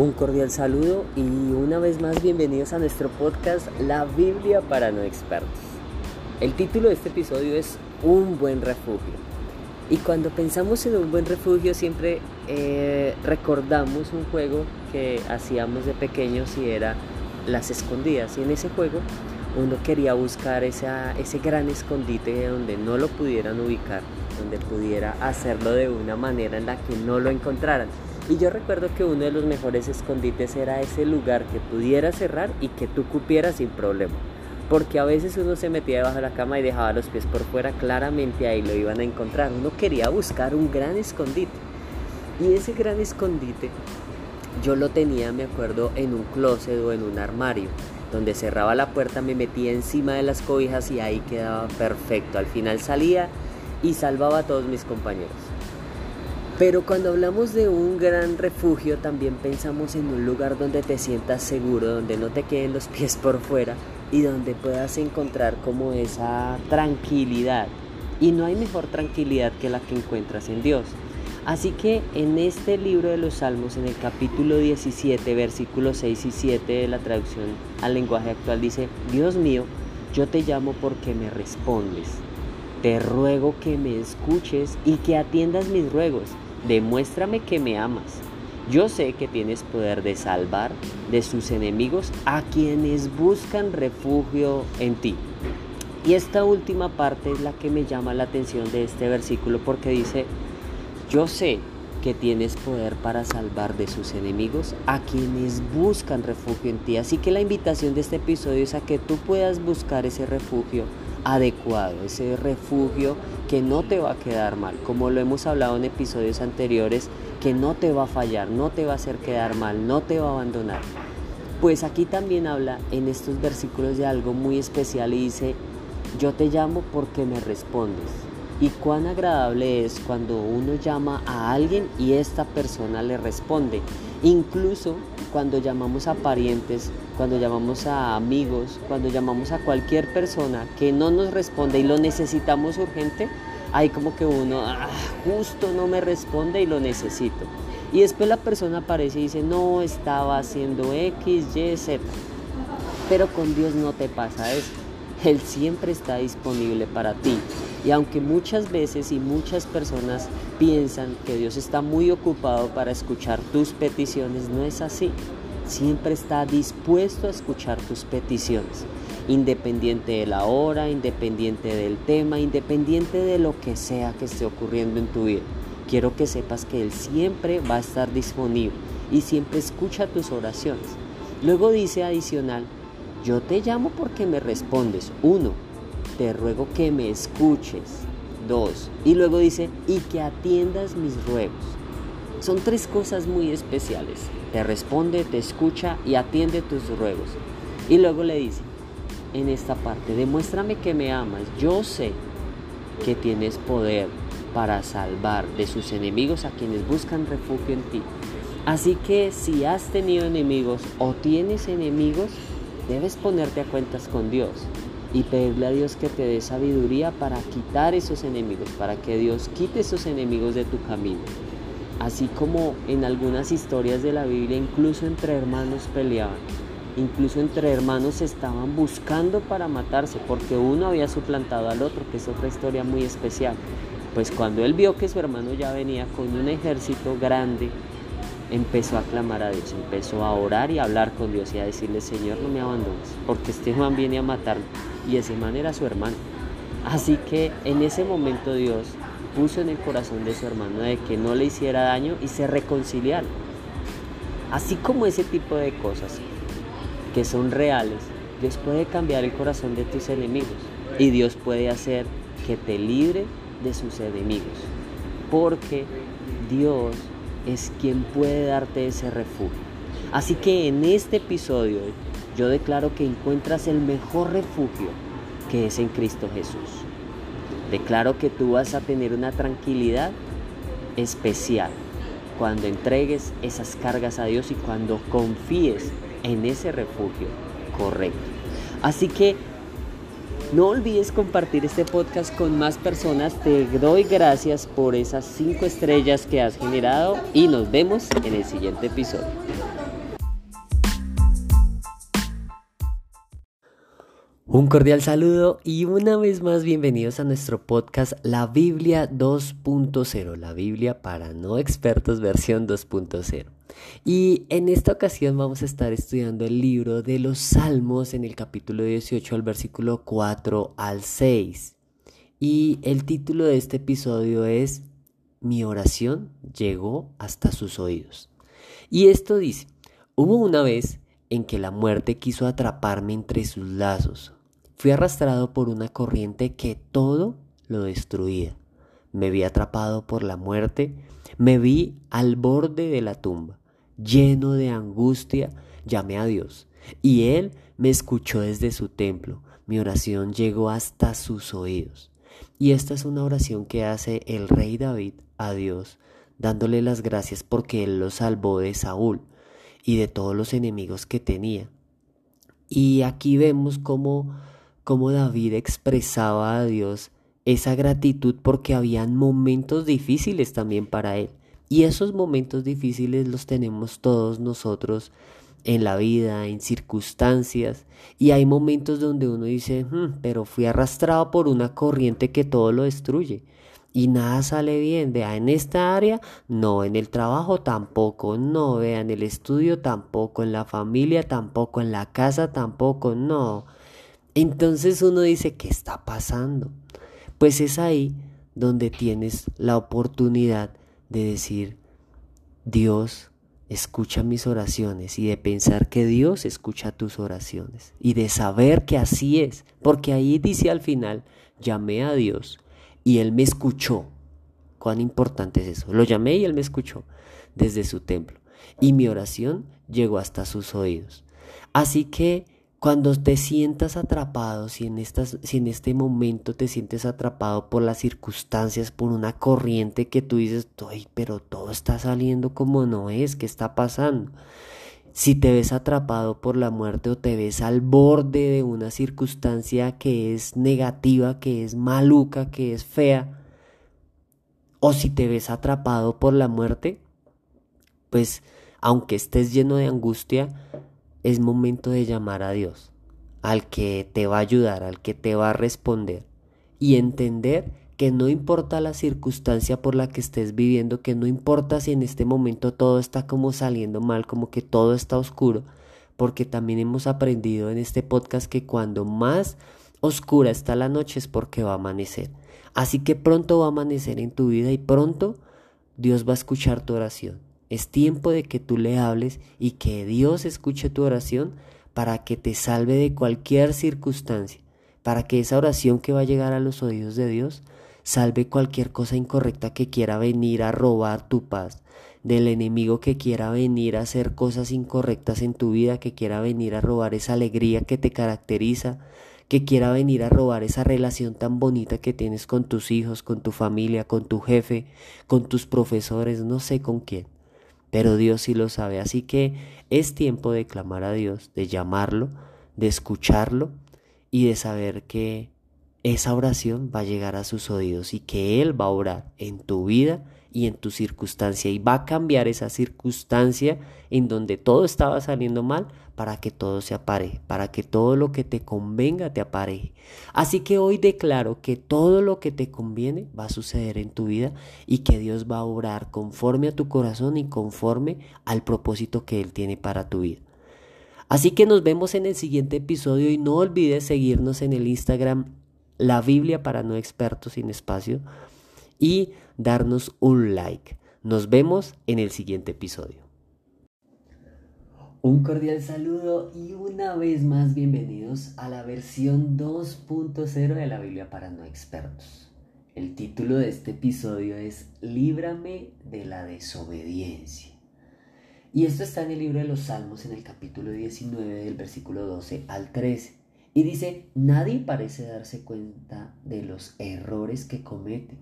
Un cordial saludo y una vez más bienvenidos a nuestro podcast La Biblia para no expertos. El título de este episodio es Un buen refugio. Y cuando pensamos en un buen refugio siempre eh, recordamos un juego que hacíamos de pequeños y era las escondidas. Y en ese juego uno quería buscar ese gran escondite donde no lo pudieran ubicar, donde pudiera hacerlo de una manera en la que no lo encontraran. Y yo recuerdo que uno de los mejores escondites era ese lugar que pudiera cerrar y que tú cupieras sin problema. Porque a veces uno se metía debajo de la cama y dejaba los pies por fuera, claramente ahí lo iban a encontrar. Uno quería buscar un gran escondite. Y ese gran escondite yo lo tenía, me acuerdo, en un closet o en un armario. Donde cerraba la puerta, me metía encima de las cobijas y ahí quedaba perfecto. Al final salía y salvaba a todos mis compañeros. Pero cuando hablamos de un gran refugio también pensamos en un lugar donde te sientas seguro, donde no te queden los pies por fuera y donde puedas encontrar como esa tranquilidad. Y no hay mejor tranquilidad que la que encuentras en Dios. Así que en este libro de los Salmos, en el capítulo 17, versículos 6 y 7 de la traducción al lenguaje actual, dice, Dios mío, yo te llamo porque me respondes. Te ruego que me escuches y que atiendas mis ruegos demuéstrame que me amas. Yo sé que tienes poder de salvar de sus enemigos a quienes buscan refugio en ti. Y esta última parte es la que me llama la atención de este versículo porque dice, yo sé que tienes poder para salvar de sus enemigos a quienes buscan refugio en ti. Así que la invitación de este episodio es a que tú puedas buscar ese refugio adecuado, ese refugio que no te va a quedar mal, como lo hemos hablado en episodios anteriores, que no te va a fallar, no te va a hacer quedar mal, no te va a abandonar. Pues aquí también habla en estos versículos de algo muy especial y dice, yo te llamo porque me respondes. Y cuán agradable es cuando uno llama a alguien y esta persona le responde. Incluso cuando llamamos a parientes, cuando llamamos a amigos, cuando llamamos a cualquier persona que no nos responde y lo necesitamos urgente, hay como que uno, ah, justo no me responde y lo necesito. Y después la persona aparece y dice, no, estaba haciendo X, Y, Z. Pero con Dios no te pasa eso. Él siempre está disponible para ti. Y aunque muchas veces y muchas personas piensan que Dios está muy ocupado para escuchar tus peticiones, no es así. Siempre está dispuesto a escuchar tus peticiones, independiente de la hora, independiente del tema, independiente de lo que sea que esté ocurriendo en tu vida. Quiero que sepas que Él siempre va a estar disponible y siempre escucha tus oraciones. Luego dice adicional, yo te llamo porque me respondes. Uno, te ruego que me escuches. Dos, y luego dice, y que atiendas mis ruegos. Son tres cosas muy especiales. Te responde, te escucha y atiende tus ruegos. Y luego le dice, en esta parte, demuéstrame que me amas. Yo sé que tienes poder para salvar de sus enemigos a quienes buscan refugio en ti. Así que si has tenido enemigos o tienes enemigos, debes ponerte a cuentas con Dios y pedirle a Dios que te dé sabiduría para quitar esos enemigos, para que Dios quite esos enemigos de tu camino. Así como en algunas historias de la Biblia, incluso entre hermanos peleaban, incluso entre hermanos estaban buscando para matarse, porque uno había suplantado al otro, que es otra historia muy especial. Pues cuando él vio que su hermano ya venía con un ejército grande, empezó a clamar a Dios, empezó a orar y a hablar con Dios y a decirle, Señor, no me abandones, porque este Juan viene a matarme. Y ese man era su hermano. Así que en ese momento Dios puso en el corazón de su hermano de que no le hiciera daño y se reconciliaron. Así como ese tipo de cosas que son reales, Dios puede cambiar el corazón de tus enemigos y Dios puede hacer que te libre de sus enemigos. Porque Dios es quien puede darte ese refugio. Así que en este episodio yo declaro que encuentras el mejor refugio que es en Cristo Jesús. Declaro que tú vas a tener una tranquilidad especial cuando entregues esas cargas a Dios y cuando confíes en ese refugio correcto. Así que no olvides compartir este podcast con más personas. Te doy gracias por esas cinco estrellas que has generado y nos vemos en el siguiente episodio. Un cordial saludo y una vez más bienvenidos a nuestro podcast La Biblia 2.0, la Biblia para no expertos versión 2.0. Y en esta ocasión vamos a estar estudiando el libro de los Salmos en el capítulo 18 al versículo 4 al 6. Y el título de este episodio es Mi oración llegó hasta sus oídos. Y esto dice, hubo una vez en que la muerte quiso atraparme entre sus lazos Fui arrastrado por una corriente que todo lo destruía. Me vi atrapado por la muerte, me vi al borde de la tumba. Lleno de angustia, llamé a Dios, y Él me escuchó desde su templo. Mi oración llegó hasta sus oídos. Y esta es una oración que hace el rey David a Dios, dándole las gracias porque Él lo salvó de Saúl y de todos los enemigos que tenía. Y aquí vemos cómo cómo David expresaba a Dios esa gratitud porque habían momentos difíciles también para él. Y esos momentos difíciles los tenemos todos nosotros en la vida, en circunstancias. Y hay momentos donde uno dice, hmm, pero fui arrastrado por una corriente que todo lo destruye. Y nada sale bien, vea, en esta área, no, en el trabajo tampoco, no, vea, en el estudio tampoco, en la familia tampoco, en la casa tampoco, no. Entonces uno dice, ¿qué está pasando? Pues es ahí donde tienes la oportunidad de decir, Dios escucha mis oraciones y de pensar que Dios escucha tus oraciones y de saber que así es, porque ahí dice al final, llamé a Dios y Él me escuchó. ¿Cuán importante es eso? Lo llamé y Él me escuchó desde su templo y mi oración llegó hasta sus oídos. Así que cuando te sientas atrapado, si en, si en este momento te sientes atrapado por las circunstancias, por una corriente que tú dices, Ay, pero todo está saliendo como no es, ¿qué está pasando? Si te ves atrapado por la muerte o te ves al borde de una circunstancia que es negativa, que es maluca, que es fea, o si te ves atrapado por la muerte, pues aunque estés lleno de angustia, es momento de llamar a Dios, al que te va a ayudar, al que te va a responder y entender que no importa la circunstancia por la que estés viviendo, que no importa si en este momento todo está como saliendo mal, como que todo está oscuro, porque también hemos aprendido en este podcast que cuando más oscura está la noche es porque va a amanecer. Así que pronto va a amanecer en tu vida y pronto Dios va a escuchar tu oración. Es tiempo de que tú le hables y que Dios escuche tu oración para que te salve de cualquier circunstancia, para que esa oración que va a llegar a los oídos de Dios salve cualquier cosa incorrecta que quiera venir a robar tu paz, del enemigo que quiera venir a hacer cosas incorrectas en tu vida, que quiera venir a robar esa alegría que te caracteriza, que quiera venir a robar esa relación tan bonita que tienes con tus hijos, con tu familia, con tu jefe, con tus profesores, no sé con quién pero Dios sí lo sabe. Así que es tiempo de clamar a Dios, de llamarlo, de escucharlo y de saber que esa oración va a llegar a sus oídos y que Él va a orar en tu vida y en tu circunstancia y va a cambiar esa circunstancia en donde todo estaba saliendo mal para que todo se apareje, para que todo lo que te convenga te apareje. Así que hoy declaro que todo lo que te conviene va a suceder en tu vida y que Dios va a orar conforme a tu corazón y conforme al propósito que Él tiene para tu vida. Así que nos vemos en el siguiente episodio y no olvides seguirnos en el Instagram La Biblia para no expertos sin espacio y darnos un like. Nos vemos en el siguiente episodio. Un cordial saludo y una vez más bienvenidos a la versión 2.0 de la Biblia para no expertos. El título de este episodio es Líbrame de la desobediencia. Y esto está en el libro de los Salmos en el capítulo 19 del versículo 12 al 13. Y dice, nadie parece darse cuenta de los errores que comete.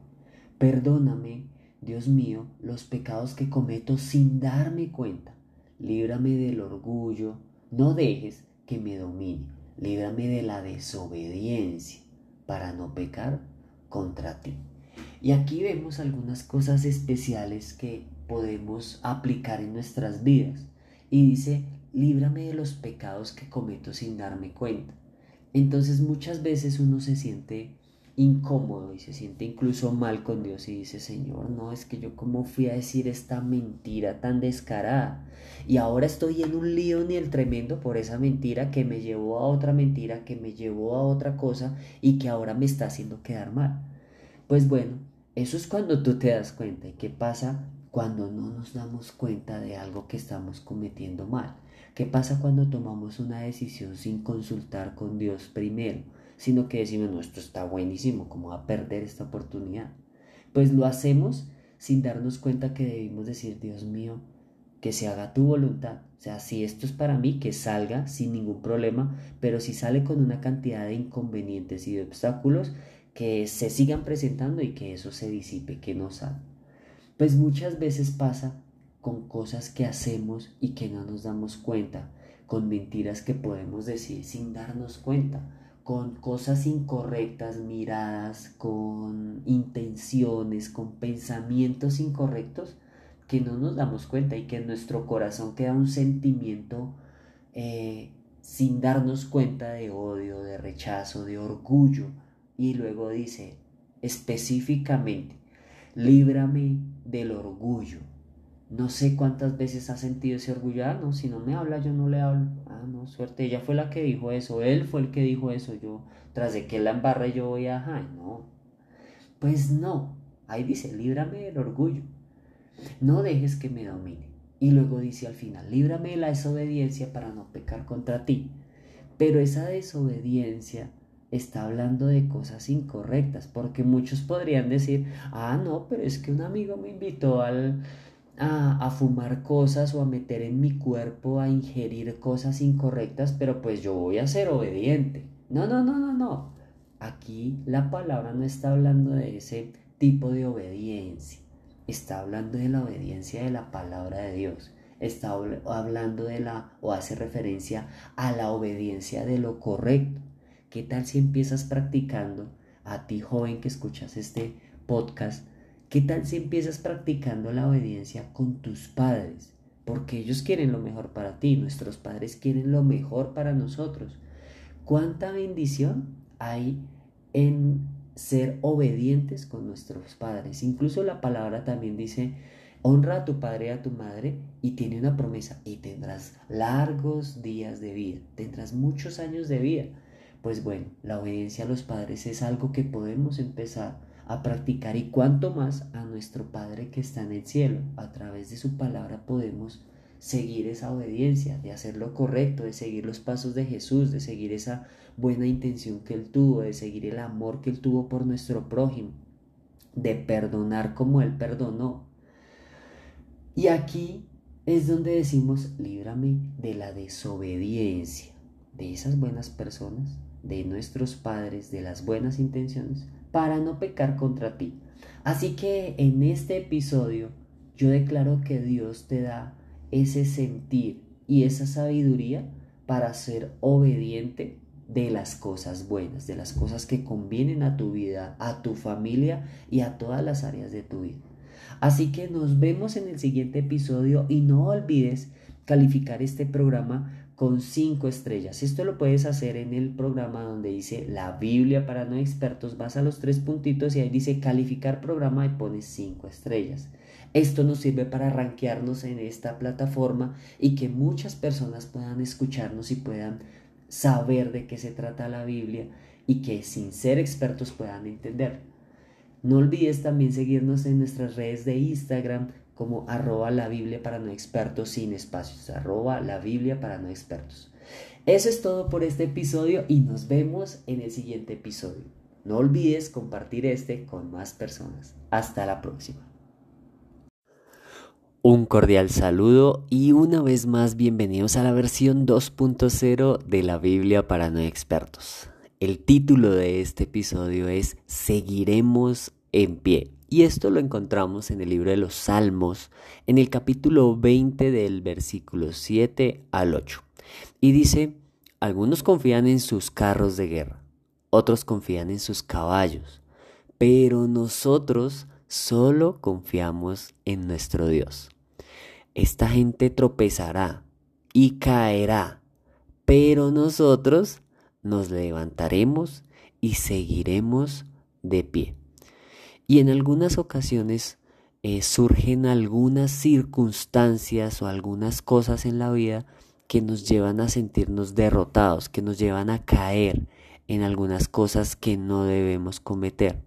Perdóname, Dios mío, los pecados que cometo sin darme cuenta líbrame del orgullo, no dejes que me domine, líbrame de la desobediencia para no pecar contra ti. Y aquí vemos algunas cosas especiales que podemos aplicar en nuestras vidas. Y dice, líbrame de los pecados que cometo sin darme cuenta. Entonces muchas veces uno se siente incómodo y se siente incluso mal con Dios y dice, Señor, no, es que yo cómo fui a decir esta mentira tan descarada y ahora estoy en un lío ni el tremendo por esa mentira que me llevó a otra mentira, que me llevó a otra cosa y que ahora me está haciendo quedar mal. Pues bueno, eso es cuando tú te das cuenta. ¿Y qué pasa cuando no nos damos cuenta de algo que estamos cometiendo mal? ¿Qué pasa cuando tomamos una decisión sin consultar con Dios primero? sino que decimos, no, esto está buenísimo, ¿cómo va a perder esta oportunidad? Pues lo hacemos sin darnos cuenta que debimos decir, Dios mío, que se haga tu voluntad. O sea, si esto es para mí, que salga sin ningún problema, pero si sale con una cantidad de inconvenientes y de obstáculos, que se sigan presentando y que eso se disipe, que no salga. Pues muchas veces pasa con cosas que hacemos y que no nos damos cuenta, con mentiras que podemos decir sin darnos cuenta con cosas incorrectas, miradas, con intenciones, con pensamientos incorrectos que no nos damos cuenta y que en nuestro corazón queda un sentimiento eh, sin darnos cuenta de odio, de rechazo, de orgullo. Y luego dice específicamente, líbrame del orgullo no sé cuántas veces ha sentido ese orgullo. Ah, no, si no me habla, yo no le hablo. Ah, no, suerte. Ella fue la que dijo eso. Él fue el que dijo eso. Yo, tras de que la embarre, yo voy a. Ay, no. Pues no. Ahí dice, líbrame del orgullo. No dejes que me domine. Y luego dice al final, líbrame de la desobediencia para no pecar contra ti. Pero esa desobediencia está hablando de cosas incorrectas, porque muchos podrían decir, ah, no, pero es que un amigo me invitó al, a, fumar cosas o a meter en mi cuerpo, a ingerir cosas incorrectas, pero pues yo voy a ser obediente. No, no, no, no, no. Aquí la palabra no está hablando de ese tipo de obediencia. Está hablando de la obediencia de la palabra de Dios. Está hablando de la o hace referencia a la obediencia de lo correcto. ¿Qué tal si empiezas practicando a ti joven que escuchas este podcast? ¿Qué tal si empiezas practicando la obediencia con tus padres? Porque ellos quieren lo mejor para ti, nuestros padres quieren lo mejor para nosotros. ¿Cuánta bendición hay en ser obedientes con nuestros padres? Incluso la palabra también dice, honra a tu padre y a tu madre y tiene una promesa y tendrás largos días de vida, tendrás muchos años de vida. Pues bueno, la obediencia a los padres es algo que podemos empezar a practicar y cuanto más a nuestro Padre que está en el cielo. A través de su palabra podemos seguir esa obediencia, de hacer lo correcto, de seguir los pasos de Jesús, de seguir esa buena intención que Él tuvo, de seguir el amor que Él tuvo por nuestro prójimo, de perdonar como Él perdonó. Y aquí es donde decimos, líbrame de la desobediencia de esas buenas personas, de nuestros padres, de las buenas intenciones, para no pecar contra ti. Así que en este episodio yo declaro que Dios te da ese sentir y esa sabiduría para ser obediente de las cosas buenas, de las cosas que convienen a tu vida, a tu familia y a todas las áreas de tu vida. Así que nos vemos en el siguiente episodio y no olvides calificar este programa con cinco estrellas. Esto lo puedes hacer en el programa donde dice la Biblia para no expertos. Vas a los tres puntitos y ahí dice calificar programa y pones cinco estrellas. Esto nos sirve para rankearnos en esta plataforma y que muchas personas puedan escucharnos y puedan saber de qué se trata la Biblia y que sin ser expertos puedan entender. No olvides también seguirnos en nuestras redes de Instagram, como arroba la Biblia para no expertos sin espacios, arroba la Biblia para no expertos. Eso es todo por este episodio y nos vemos en el siguiente episodio. No olvides compartir este con más personas. Hasta la próxima. Un cordial saludo y una vez más bienvenidos a la versión 2.0 de la Biblia para no expertos. El título de este episodio es Seguiremos en pie. Y esto lo encontramos en el libro de los Salmos, en el capítulo 20 del versículo 7 al 8. Y dice, algunos confían en sus carros de guerra, otros confían en sus caballos, pero nosotros solo confiamos en nuestro Dios. Esta gente tropezará y caerá, pero nosotros nos levantaremos y seguiremos de pie. Y en algunas ocasiones eh, surgen algunas circunstancias o algunas cosas en la vida que nos llevan a sentirnos derrotados, que nos llevan a caer en algunas cosas que no debemos cometer.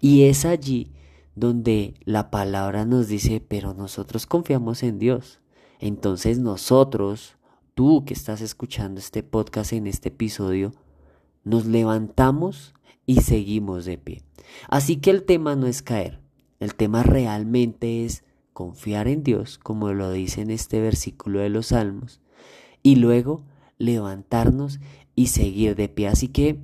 Y es allí donde la palabra nos dice, pero nosotros confiamos en Dios. Entonces nosotros, tú que estás escuchando este podcast en este episodio, nos levantamos y seguimos de pie. Así que el tema no es caer, el tema realmente es confiar en Dios, como lo dice en este versículo de los Salmos, y luego levantarnos y seguir de pie. Así que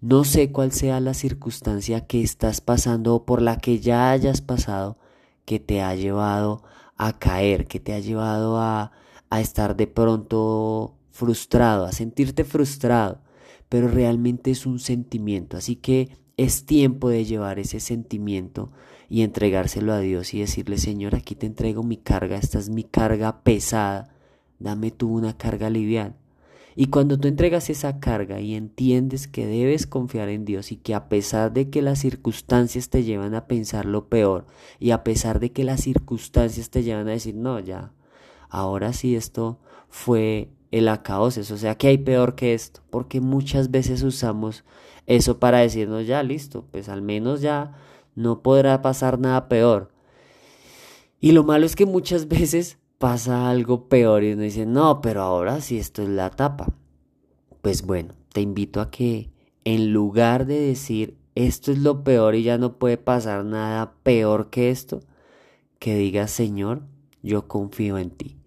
no sé cuál sea la circunstancia que estás pasando o por la que ya hayas pasado que te ha llevado a caer, que te ha llevado a, a estar de pronto frustrado, a sentirte frustrado, pero realmente es un sentimiento. Así que es tiempo de llevar ese sentimiento y entregárselo a Dios y decirle, Señor, aquí te entrego mi carga, esta es mi carga pesada, dame tú una carga liviana. Y cuando tú entregas esa carga y entiendes que debes confiar en Dios y que a pesar de que las circunstancias te llevan a pensar lo peor y a pesar de que las circunstancias te llevan a decir, no, ya, ahora sí esto fue el acaboses, o sea que hay peor que esto, porque muchas veces usamos eso para decirnos, ya, listo, pues al menos ya no podrá pasar nada peor. Y lo malo es que muchas veces pasa algo peor y uno dice, no, pero ahora sí esto es la tapa. Pues bueno, te invito a que en lugar de decir esto es lo peor y ya no puede pasar nada peor que esto, que digas, Señor, yo confío en ti.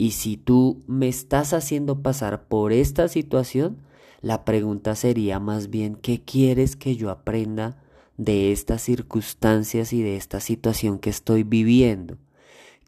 Y si tú me estás haciendo pasar por esta situación, la pregunta sería más bien, ¿qué quieres que yo aprenda de estas circunstancias y de esta situación que estoy viviendo?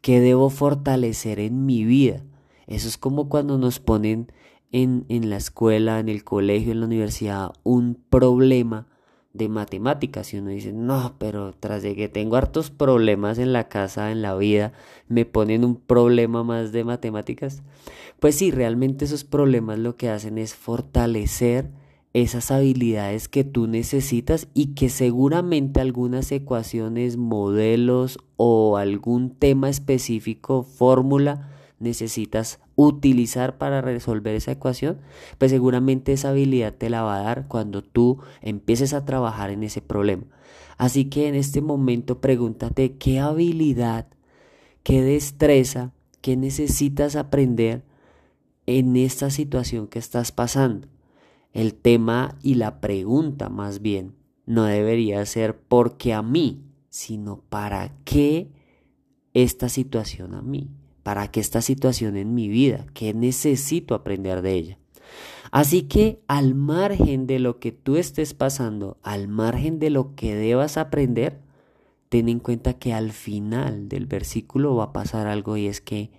¿Qué debo fortalecer en mi vida? Eso es como cuando nos ponen en, en la escuela, en el colegio, en la universidad, un problema de matemáticas y uno dice, no, pero tras de que tengo hartos problemas en la casa, en la vida, me ponen un problema más de matemáticas. Pues sí, realmente esos problemas lo que hacen es fortalecer esas habilidades que tú necesitas y que seguramente algunas ecuaciones, modelos o algún tema específico, fórmula, necesitas utilizar para resolver esa ecuación, pues seguramente esa habilidad te la va a dar cuando tú empieces a trabajar en ese problema. Así que en este momento pregúntate qué habilidad, qué destreza, qué necesitas aprender en esta situación que estás pasando. El tema y la pregunta más bien no debería ser por qué a mí, sino para qué esta situación a mí, para qué esta situación en mi vida, qué necesito aprender de ella. Así que al margen de lo que tú estés pasando, al margen de lo que debas aprender, ten en cuenta que al final del versículo va a pasar algo y es que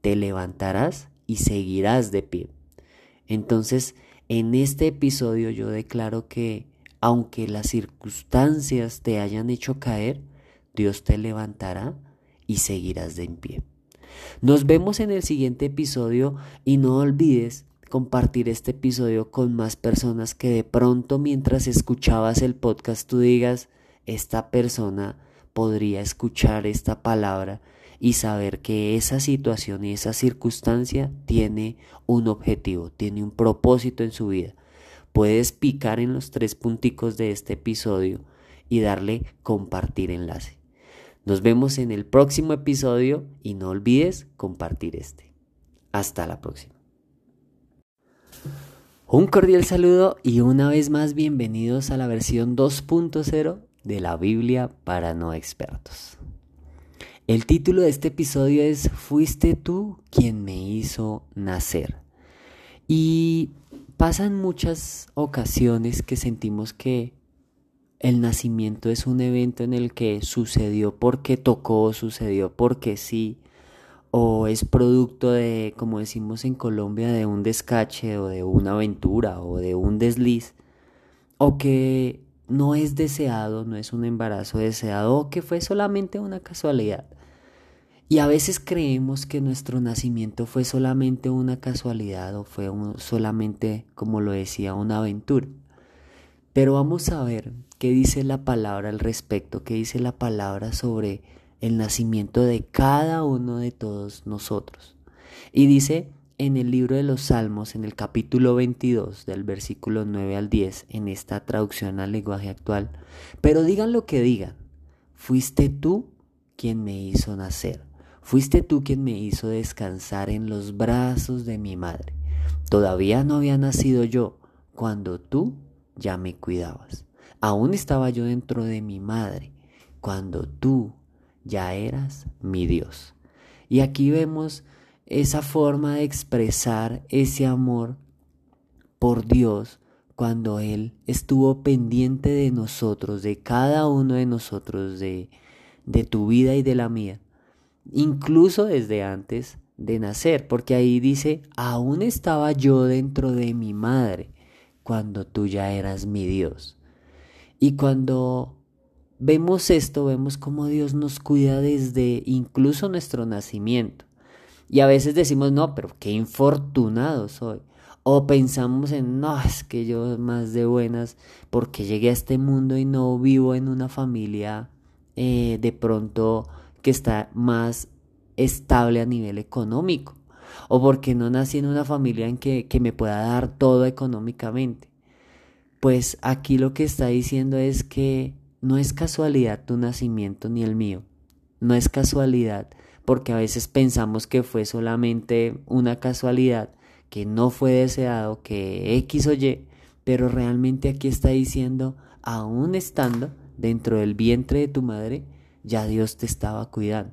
te levantarás y seguirás de pie. Entonces, en este episodio yo declaro que aunque las circunstancias te hayan hecho caer, Dios te levantará y seguirás de en pie. Nos vemos en el siguiente episodio y no olvides compartir este episodio con más personas que de pronto mientras escuchabas el podcast tú digas, esta persona podría escuchar esta palabra y saber que esa situación y esa circunstancia tiene un objetivo, tiene un propósito en su vida. Puedes picar en los tres punticos de este episodio y darle compartir enlace. Nos vemos en el próximo episodio y no olvides compartir este. Hasta la próxima. Un cordial saludo y una vez más bienvenidos a la versión 2.0 de la Biblia para no expertos. El título de este episodio es Fuiste tú quien me hizo nacer. Y pasan muchas ocasiones que sentimos que el nacimiento es un evento en el que sucedió porque tocó, sucedió porque sí, o es producto de, como decimos en Colombia, de un descache o de una aventura o de un desliz, o que no es deseado, no es un embarazo deseado, o que fue solamente una casualidad. Y a veces creemos que nuestro nacimiento fue solamente una casualidad o fue solamente, como lo decía, una aventura. Pero vamos a ver qué dice la palabra al respecto, qué dice la palabra sobre el nacimiento de cada uno de todos nosotros. Y dice en el libro de los Salmos, en el capítulo 22, del versículo 9 al 10, en esta traducción al lenguaje actual, pero digan lo que digan, fuiste tú quien me hizo nacer Fuiste tú quien me hizo descansar en los brazos de mi madre. Todavía no había nacido yo cuando tú ya me cuidabas. Aún estaba yo dentro de mi madre cuando tú ya eras mi Dios. Y aquí vemos esa forma de expresar ese amor por Dios cuando Él estuvo pendiente de nosotros, de cada uno de nosotros, de, tu vida y de la mía, incluso desde antes de nacer, porque ahí dice, aún estaba yo dentro de mi madre cuando tú ya eras mi Dios. Y cuando vemos esto, vemos cómo Dios nos cuida desde incluso nuestro nacimiento. Y a veces decimos, no, pero qué infortunado soy. O pensamos en, no, es que yo más de buenas porque llegué a este mundo y no vivo en una familia eh, de pronto que está más estable a nivel económico o porque no nací en una familia en que, que me pueda dar todo económicamente. Pues aquí lo que está diciendo es que no es casualidad tu nacimiento ni el mío. No es casualidad porque a veces pensamos que fue solamente una casualidad, que no fue deseado, que X o Y, pero realmente aquí está diciendo, aún estando dentro del vientre de tu madre, ya Dios te estaba cuidando.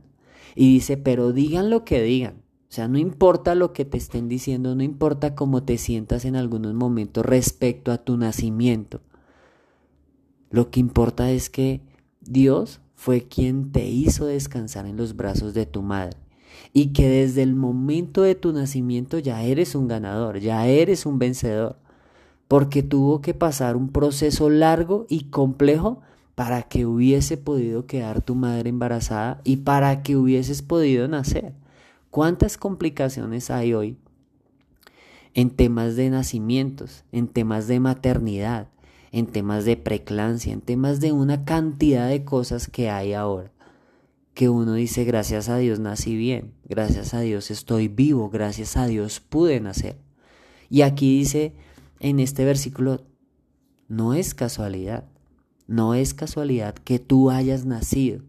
Y dice, pero digan lo que digan. O sea, no importa lo que te estén diciendo, no importa cómo te sientas en algunos momentos respecto a tu nacimiento. Lo que importa es que Dios fue quien te hizo descansar en los brazos de tu madre y que desde el momento de tu nacimiento ya eres un ganador, ya eres un vencedor, porque tuvo que pasar un proceso largo y complejo para que hubiese podido quedar tu madre embarazada y para que hubieses podido nacer. ¿Cuántas complicaciones hay hoy en temas de nacimientos, en temas de maternidad, en temas de preclancia, en temas de una cantidad de cosas que hay ahora? Que uno dice, gracias a Dios nací bien, gracias a Dios estoy vivo, gracias a Dios pude nacer. Y aquí dice en este versículo, no es casualidad. No es casualidad que tú hayas nacido.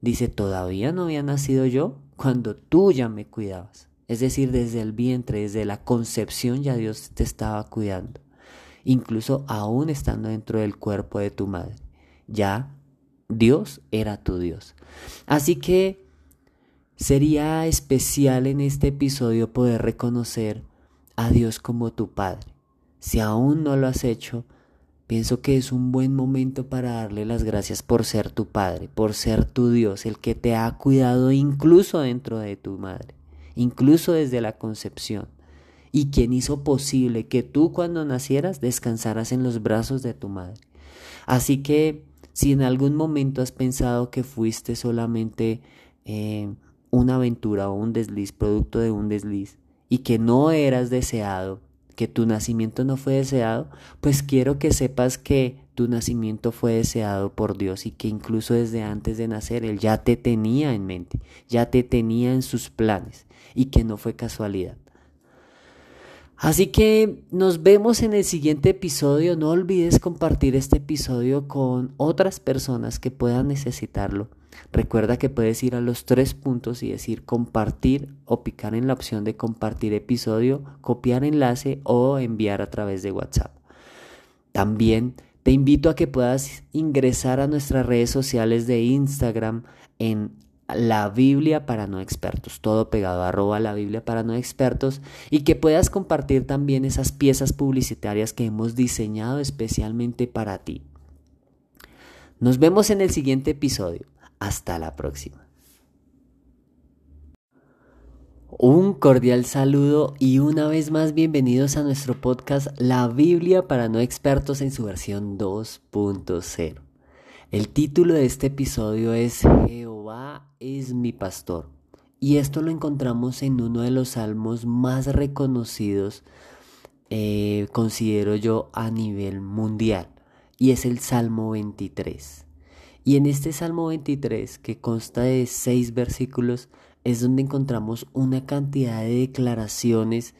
Dice, todavía no había nacido yo cuando tú ya me cuidabas. Es decir, desde el vientre, desde la concepción ya Dios te estaba cuidando. Incluso aún estando dentro del cuerpo de tu madre. Ya Dios era tu Dios. Así que sería especial en este episodio poder reconocer a Dios como tu Padre. Si aún no lo has hecho, Pienso que es un buen momento para darle las gracias por ser tu Padre, por ser tu Dios, el que te ha cuidado incluso dentro de tu madre, incluso desde la concepción, y quien hizo posible que tú cuando nacieras descansaras en los brazos de tu madre. Así que si en algún momento has pensado que fuiste solamente eh, una aventura o un desliz, producto de un desliz, y que no eras deseado, que tu nacimiento no fue deseado, pues quiero que sepas que tu nacimiento fue deseado por Dios y que incluso desde antes de nacer Él ya te tenía en mente, ya te tenía en sus planes y que no fue casualidad. Así que nos vemos en el siguiente episodio. No olvides compartir este episodio con otras personas que puedan necesitarlo. Recuerda que puedes ir a los tres puntos y decir compartir o picar en la opción de compartir episodio, copiar enlace o enviar a través de WhatsApp. También te invito a que puedas ingresar a nuestras redes sociales de Instagram en la Biblia para no expertos, todo pegado arroba la Biblia para no expertos y que puedas compartir también esas piezas publicitarias que hemos diseñado especialmente para ti. Nos vemos en el siguiente episodio. Hasta la próxima. Un cordial saludo y una vez más bienvenidos a nuestro podcast La Biblia para no expertos en su versión 2.0. El título de este episodio es Jehová es mi pastor. Y esto lo encontramos en uno de los salmos más reconocidos, eh, considero yo, a nivel mundial, y es el Salmo 23. Y en este Salmo 23, que consta de seis versículos, es donde encontramos una cantidad de declaraciones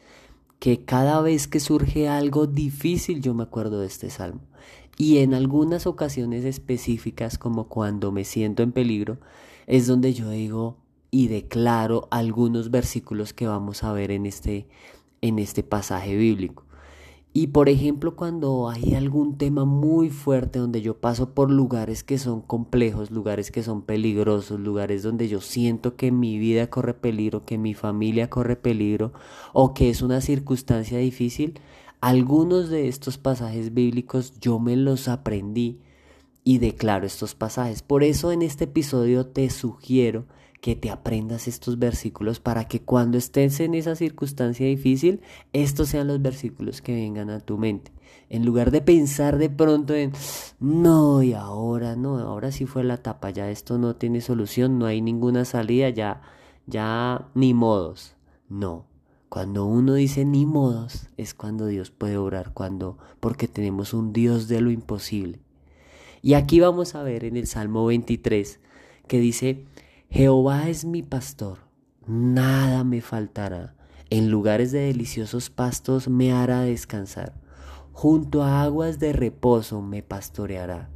que cada vez que surge algo difícil yo me acuerdo de este salmo. Y en algunas ocasiones específicas, como cuando me siento en peligro, es donde yo digo y declaro algunos versículos que vamos a ver en este, en este pasaje bíblico. Y por ejemplo, cuando hay algún tema muy fuerte donde yo paso por lugares que son complejos, lugares que son peligrosos, lugares donde yo siento que mi vida corre peligro, que mi familia corre peligro o que es una circunstancia difícil, algunos de estos pasajes bíblicos yo me los aprendí y declaro estos pasajes. Por eso en este episodio te sugiero que te aprendas estos versículos para que cuando estés en esa circunstancia difícil, estos sean los versículos que vengan a tu mente. En lugar de pensar de pronto en, no, y ahora no, ahora sí fue la tapa, ya esto no tiene solución, no hay ninguna salida, ya, ya ni modos. No, cuando uno dice ni modos es cuando Dios puede obrar, cuando, porque tenemos un Dios de lo imposible. Y aquí vamos a ver en el Salmo 23 que dice, Jehová es mi pastor, nada me faltará. En lugares de deliciosos pastos me hará descansar. Junto a aguas de reposo me pastoreará.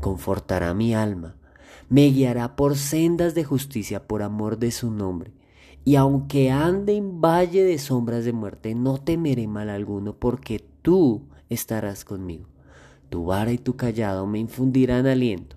Confortará mi alma. Me guiará por sendas de justicia por amor de su nombre. Y aunque ande en valle de sombras de muerte, no temeré mal alguno, porque tú estarás conmigo. Tu vara y tu callado me infundirán aliento.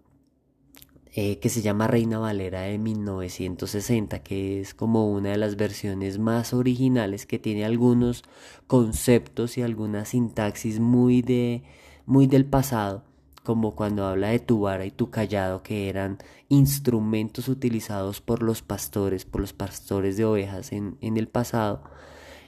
eh, que se llama Reina Valera de 1960, que es como una de las versiones más originales que tiene algunos conceptos y alguna sintaxis muy, de, muy del pasado, como cuando habla de tu vara y tu callado, que eran instrumentos utilizados por los pastores, por los pastores de ovejas en, en el pasado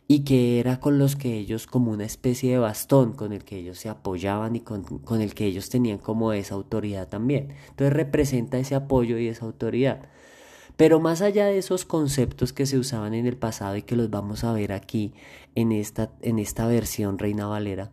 y que era con los que ellos como una especie de bastón con el que ellos se apoyaban y con, el que ellos tenían como esa autoridad también. Entonces representa ese apoyo y esa autoridad. Pero más allá de esos conceptos que se usaban en el pasado y que los vamos a ver aquí en esta, en esta versión Reina Valera,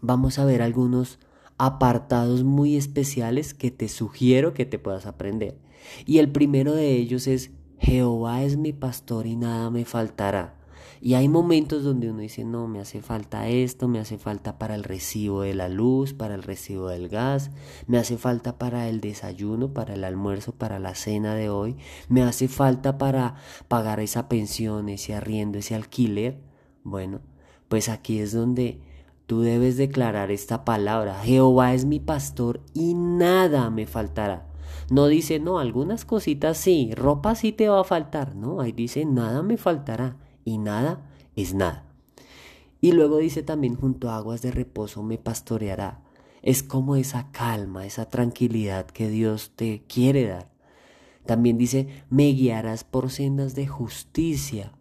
vamos a ver algunos apartados muy especiales que te sugiero que te puedas aprender. Y el primero de ellos es Jehová es mi pastor y nada me faltará. Y hay momentos donde uno dice, no, me hace falta esto, me hace falta para el recibo de la luz, para el recibo del gas, me hace falta para el desayuno, para el almuerzo, para la cena de hoy, me hace falta para pagar esa pensión, ese arriendo, ese alquiler. Bueno, pues aquí es donde tú debes declarar esta palabra, Jehová es mi pastor y nada me faltará. No dice, no, algunas cositas sí, ropa sí te va a faltar, no, ahí dice, nada me faltará y nada es nada. Y luego dice también, junto a aguas de reposo me pastoreará. Es como esa calma, esa tranquilidad que Dios te quiere dar. También dice, me guiarás por sendas de justicia.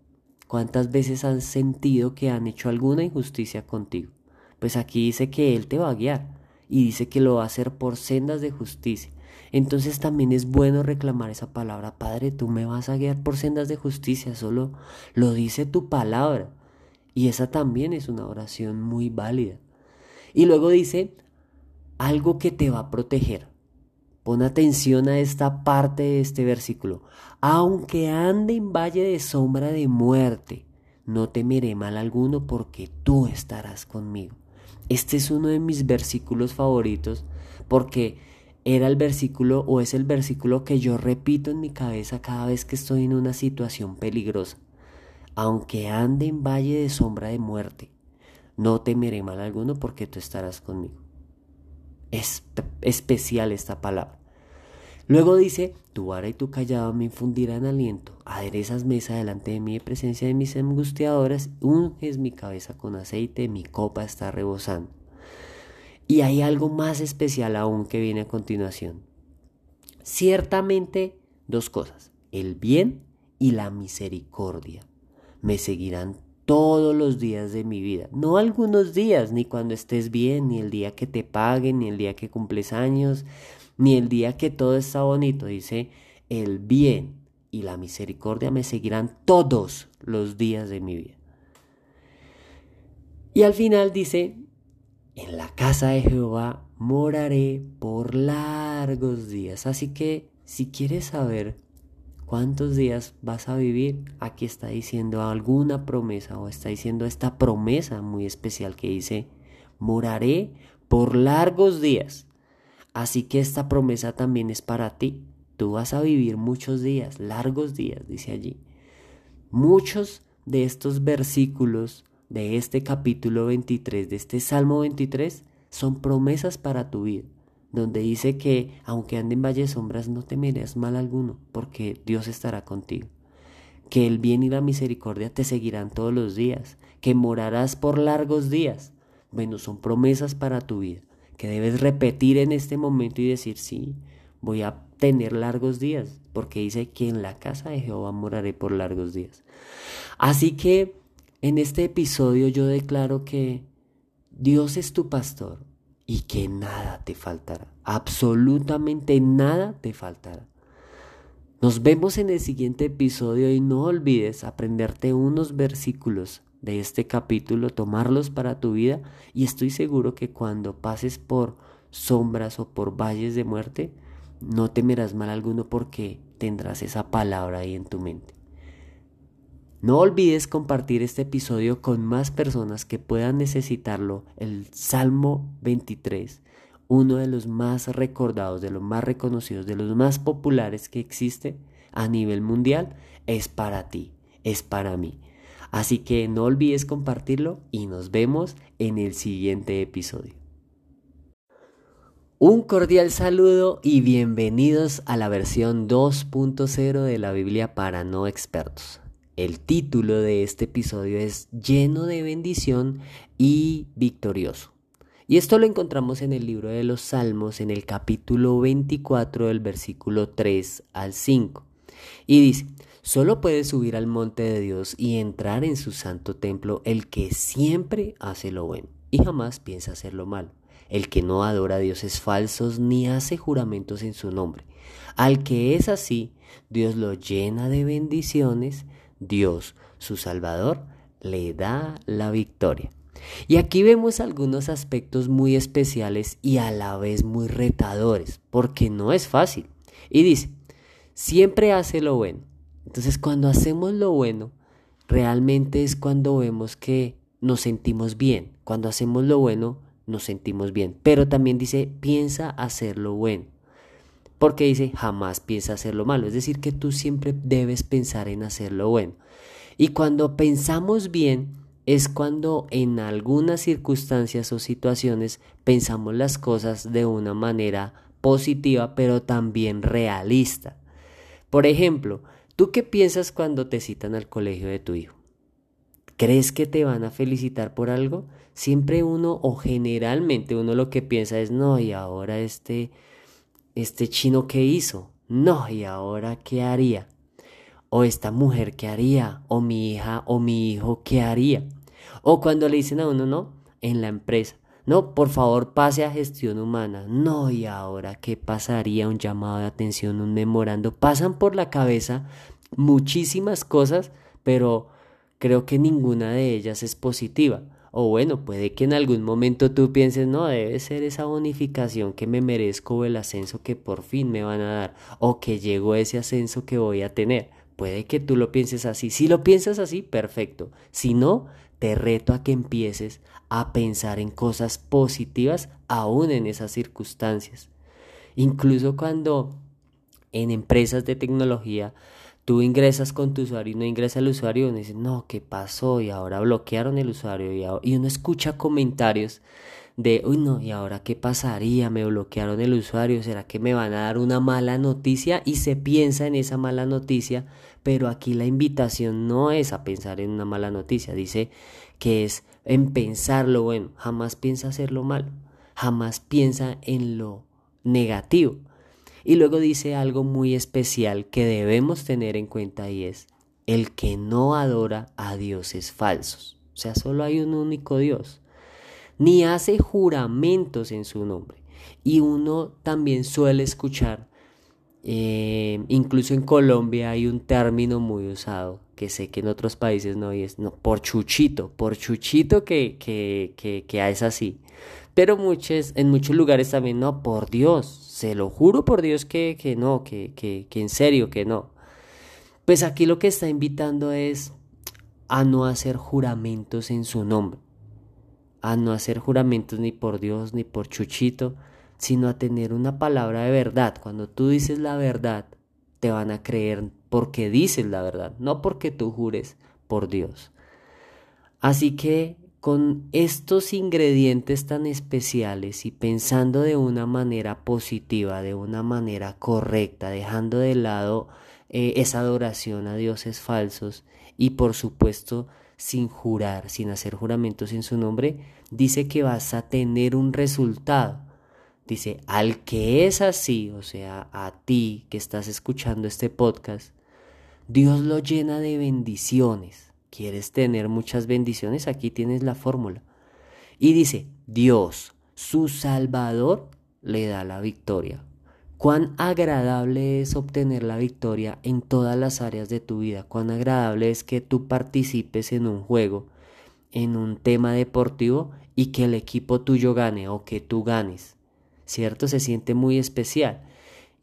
¿Cuántas veces han sentido que han hecho alguna injusticia contigo? Pues aquí dice que Él te va a guiar y dice que lo va a hacer por sendas de justicia. Entonces también es bueno reclamar esa palabra, Padre, tú me vas a guiar por sendas de justicia, solo lo dice tu palabra. Y esa también es una oración muy válida. Y luego dice algo que te va a proteger. Pon atención a esta parte de este versículo. Aunque ande en valle de sombra de muerte, no temeré mal alguno porque tú estarás conmigo. Este es uno de mis versículos favoritos porque era el versículo o es el versículo que yo repito en mi cabeza cada vez que estoy en una situación peligrosa. Aunque ande en valle de sombra de muerte, no temeré mal alguno porque tú estarás conmigo. Es especial esta palabra. Luego dice, tu vara y tu callado me infundirán aliento, aderezas mesa delante de mí en presencia de mis angustiadoras, unges mi cabeza con aceite, mi copa está rebosando. Y hay algo más especial aún que viene a continuación. Ciertamente dos cosas, el bien y la misericordia me seguirán todos los días de mi vida. No algunos días, ni cuando estés bien, ni el día que te paguen, ni el día que cumples años, ni el día que todo está bonito. Dice, el bien y la misericordia me seguirán todos los días de mi vida. Y al final dice, en la casa de Jehová moraré por largos días. Así que si quieres saber ¿Cuántos días vas a vivir? Aquí está diciendo alguna promesa o está diciendo esta promesa muy especial que dice, moraré por largos días. Así que esta promesa también es para ti. Tú vas a vivir muchos días, largos días, dice allí. Muchos de estos versículos de este capítulo 23, de este Salmo 23, son promesas para tu vida donde dice que aunque ande en valle de sombras no temerás mal alguno, porque Dios estará contigo. Que el bien y la misericordia te seguirán todos los días, que morarás por largos días. Bueno, son promesas para tu vida, que debes repetir en este momento y decir, sí, voy a tener largos días, porque dice que en la casa de Jehová moraré por largos días. Así que en este episodio yo declaro que Dios es tu pastor, y que nada te faltará, absolutamente nada te faltará. Nos vemos en el siguiente episodio y no olvides aprenderte unos versículos de este capítulo, tomarlos para tu vida y estoy seguro que cuando pases por sombras o por valles de muerte, no temerás mal alguno porque tendrás esa palabra ahí en tu mente. No olvides compartir este episodio con más personas que puedan necesitarlo. El Salmo 23, uno de los más recordados, de los más reconocidos, de los más populares que existe a nivel mundial, es para ti, es para mí. Así que no olvides compartirlo y nos vemos en el siguiente episodio. Un cordial saludo y bienvenidos a la versión 2.0 de la Biblia para no expertos. El título de este episodio es Lleno de bendición y victorioso. Y esto lo encontramos en el libro de los Salmos, en el capítulo 24, del versículo 3 al 5. Y dice, solo puede subir al monte de Dios y entrar en su santo templo el que siempre hace lo bueno y jamás piensa hacer lo malo. El que no adora a dioses falsos ni hace juramentos en su nombre. Al que es así, Dios lo llena de bendiciones Dios, su Salvador, le da la victoria. Y aquí vemos algunos aspectos muy especiales y a la vez muy retadores, porque no es fácil. Y dice, siempre hace lo bueno. Entonces cuando hacemos lo bueno, realmente es cuando vemos que nos sentimos bien. Cuando hacemos lo bueno, nos sentimos bien. Pero también dice, piensa hacer lo bueno porque dice jamás piensa hacer lo malo, es decir, que tú siempre debes pensar en hacer lo bueno. Y cuando pensamos bien es cuando en algunas circunstancias o situaciones pensamos las cosas de una manera positiva, pero también realista. Por ejemplo, ¿tú qué piensas cuando te citan al colegio de tu hijo? ¿Crees que te van a felicitar por algo? Siempre uno o generalmente uno lo que piensa es, no, y ahora este este chino qué hizo, no, y ahora qué haría, o esta mujer qué haría, o mi hija o mi hijo qué haría, o cuando le dicen a uno, no, en la empresa, no, por favor pase a gestión humana, no, y ahora qué pasaría, un llamado de atención, un memorando, pasan por la cabeza muchísimas cosas, pero creo que ninguna de ellas es positiva. O bueno, puede que en algún momento tú pienses, no, debe ser esa bonificación que me merezco o el ascenso que por fin me van a dar, o que llegó ese ascenso que voy a tener. Puede que tú lo pienses así. Si lo piensas así, perfecto. Si no, te reto a que empieces a pensar en cosas positivas aún en esas circunstancias. Incluso cuando en empresas de tecnología tú ingresas con tu usuario y no ingresa el usuario, uno dice, no, ¿qué pasó? Y ahora bloquearon el usuario y, uno escucha comentarios de, uy, no, ¿y ahora qué pasaría? Me bloquearon el usuario, ¿será que me van a dar una mala noticia? Y se piensa en esa mala noticia, pero aquí la invitación no es a pensar en una mala noticia, dice que es en pensar lo bueno, jamás piensa hacerlo malo. jamás piensa en lo negativo. Y luego dice algo muy especial que debemos tener en cuenta y es el que no adora a dioses falsos. O sea, solo hay un único Dios. Ni hace juramentos en su nombre. Y uno también suele escuchar, eh, incluso en Colombia hay un término muy usado, que sé que en otros países no, es no, por chuchito, por chuchito que, que, que, que es así. Pero muchos, en muchos lugares también, no, por Dios, se lo juro por Dios que, que no, que, que, que en serio que no. Pues aquí lo que está invitando es a no hacer juramentos en su nombre, a no hacer juramentos ni por Dios ni por Chuchito, sino a tener una palabra de verdad. Cuando tú dices la verdad, te van a creer porque dices la verdad, no porque tú jures por Dios. Así que con estos ingredientes tan especiales y pensando de una manera positiva, de una manera correcta, dejando de lado eh, esa adoración a dioses falsos y por supuesto sin jurar, sin hacer juramentos en su nombre, dice que vas a tener un resultado. Dice, al que es así, o sea, a ti que estás escuchando este podcast, Dios lo llena de bendiciones ¿Quieres tener muchas bendiciones? Aquí tienes la fórmula. Y dice, Dios, su Salvador, le da la victoria. Cuán agradable es obtener la victoria en todas las áreas de tu vida. Cuán agradable es que tú participes en un juego, en un tema deportivo y que el equipo tuyo gane o que tú ganes. ¿Cierto? Se siente muy especial.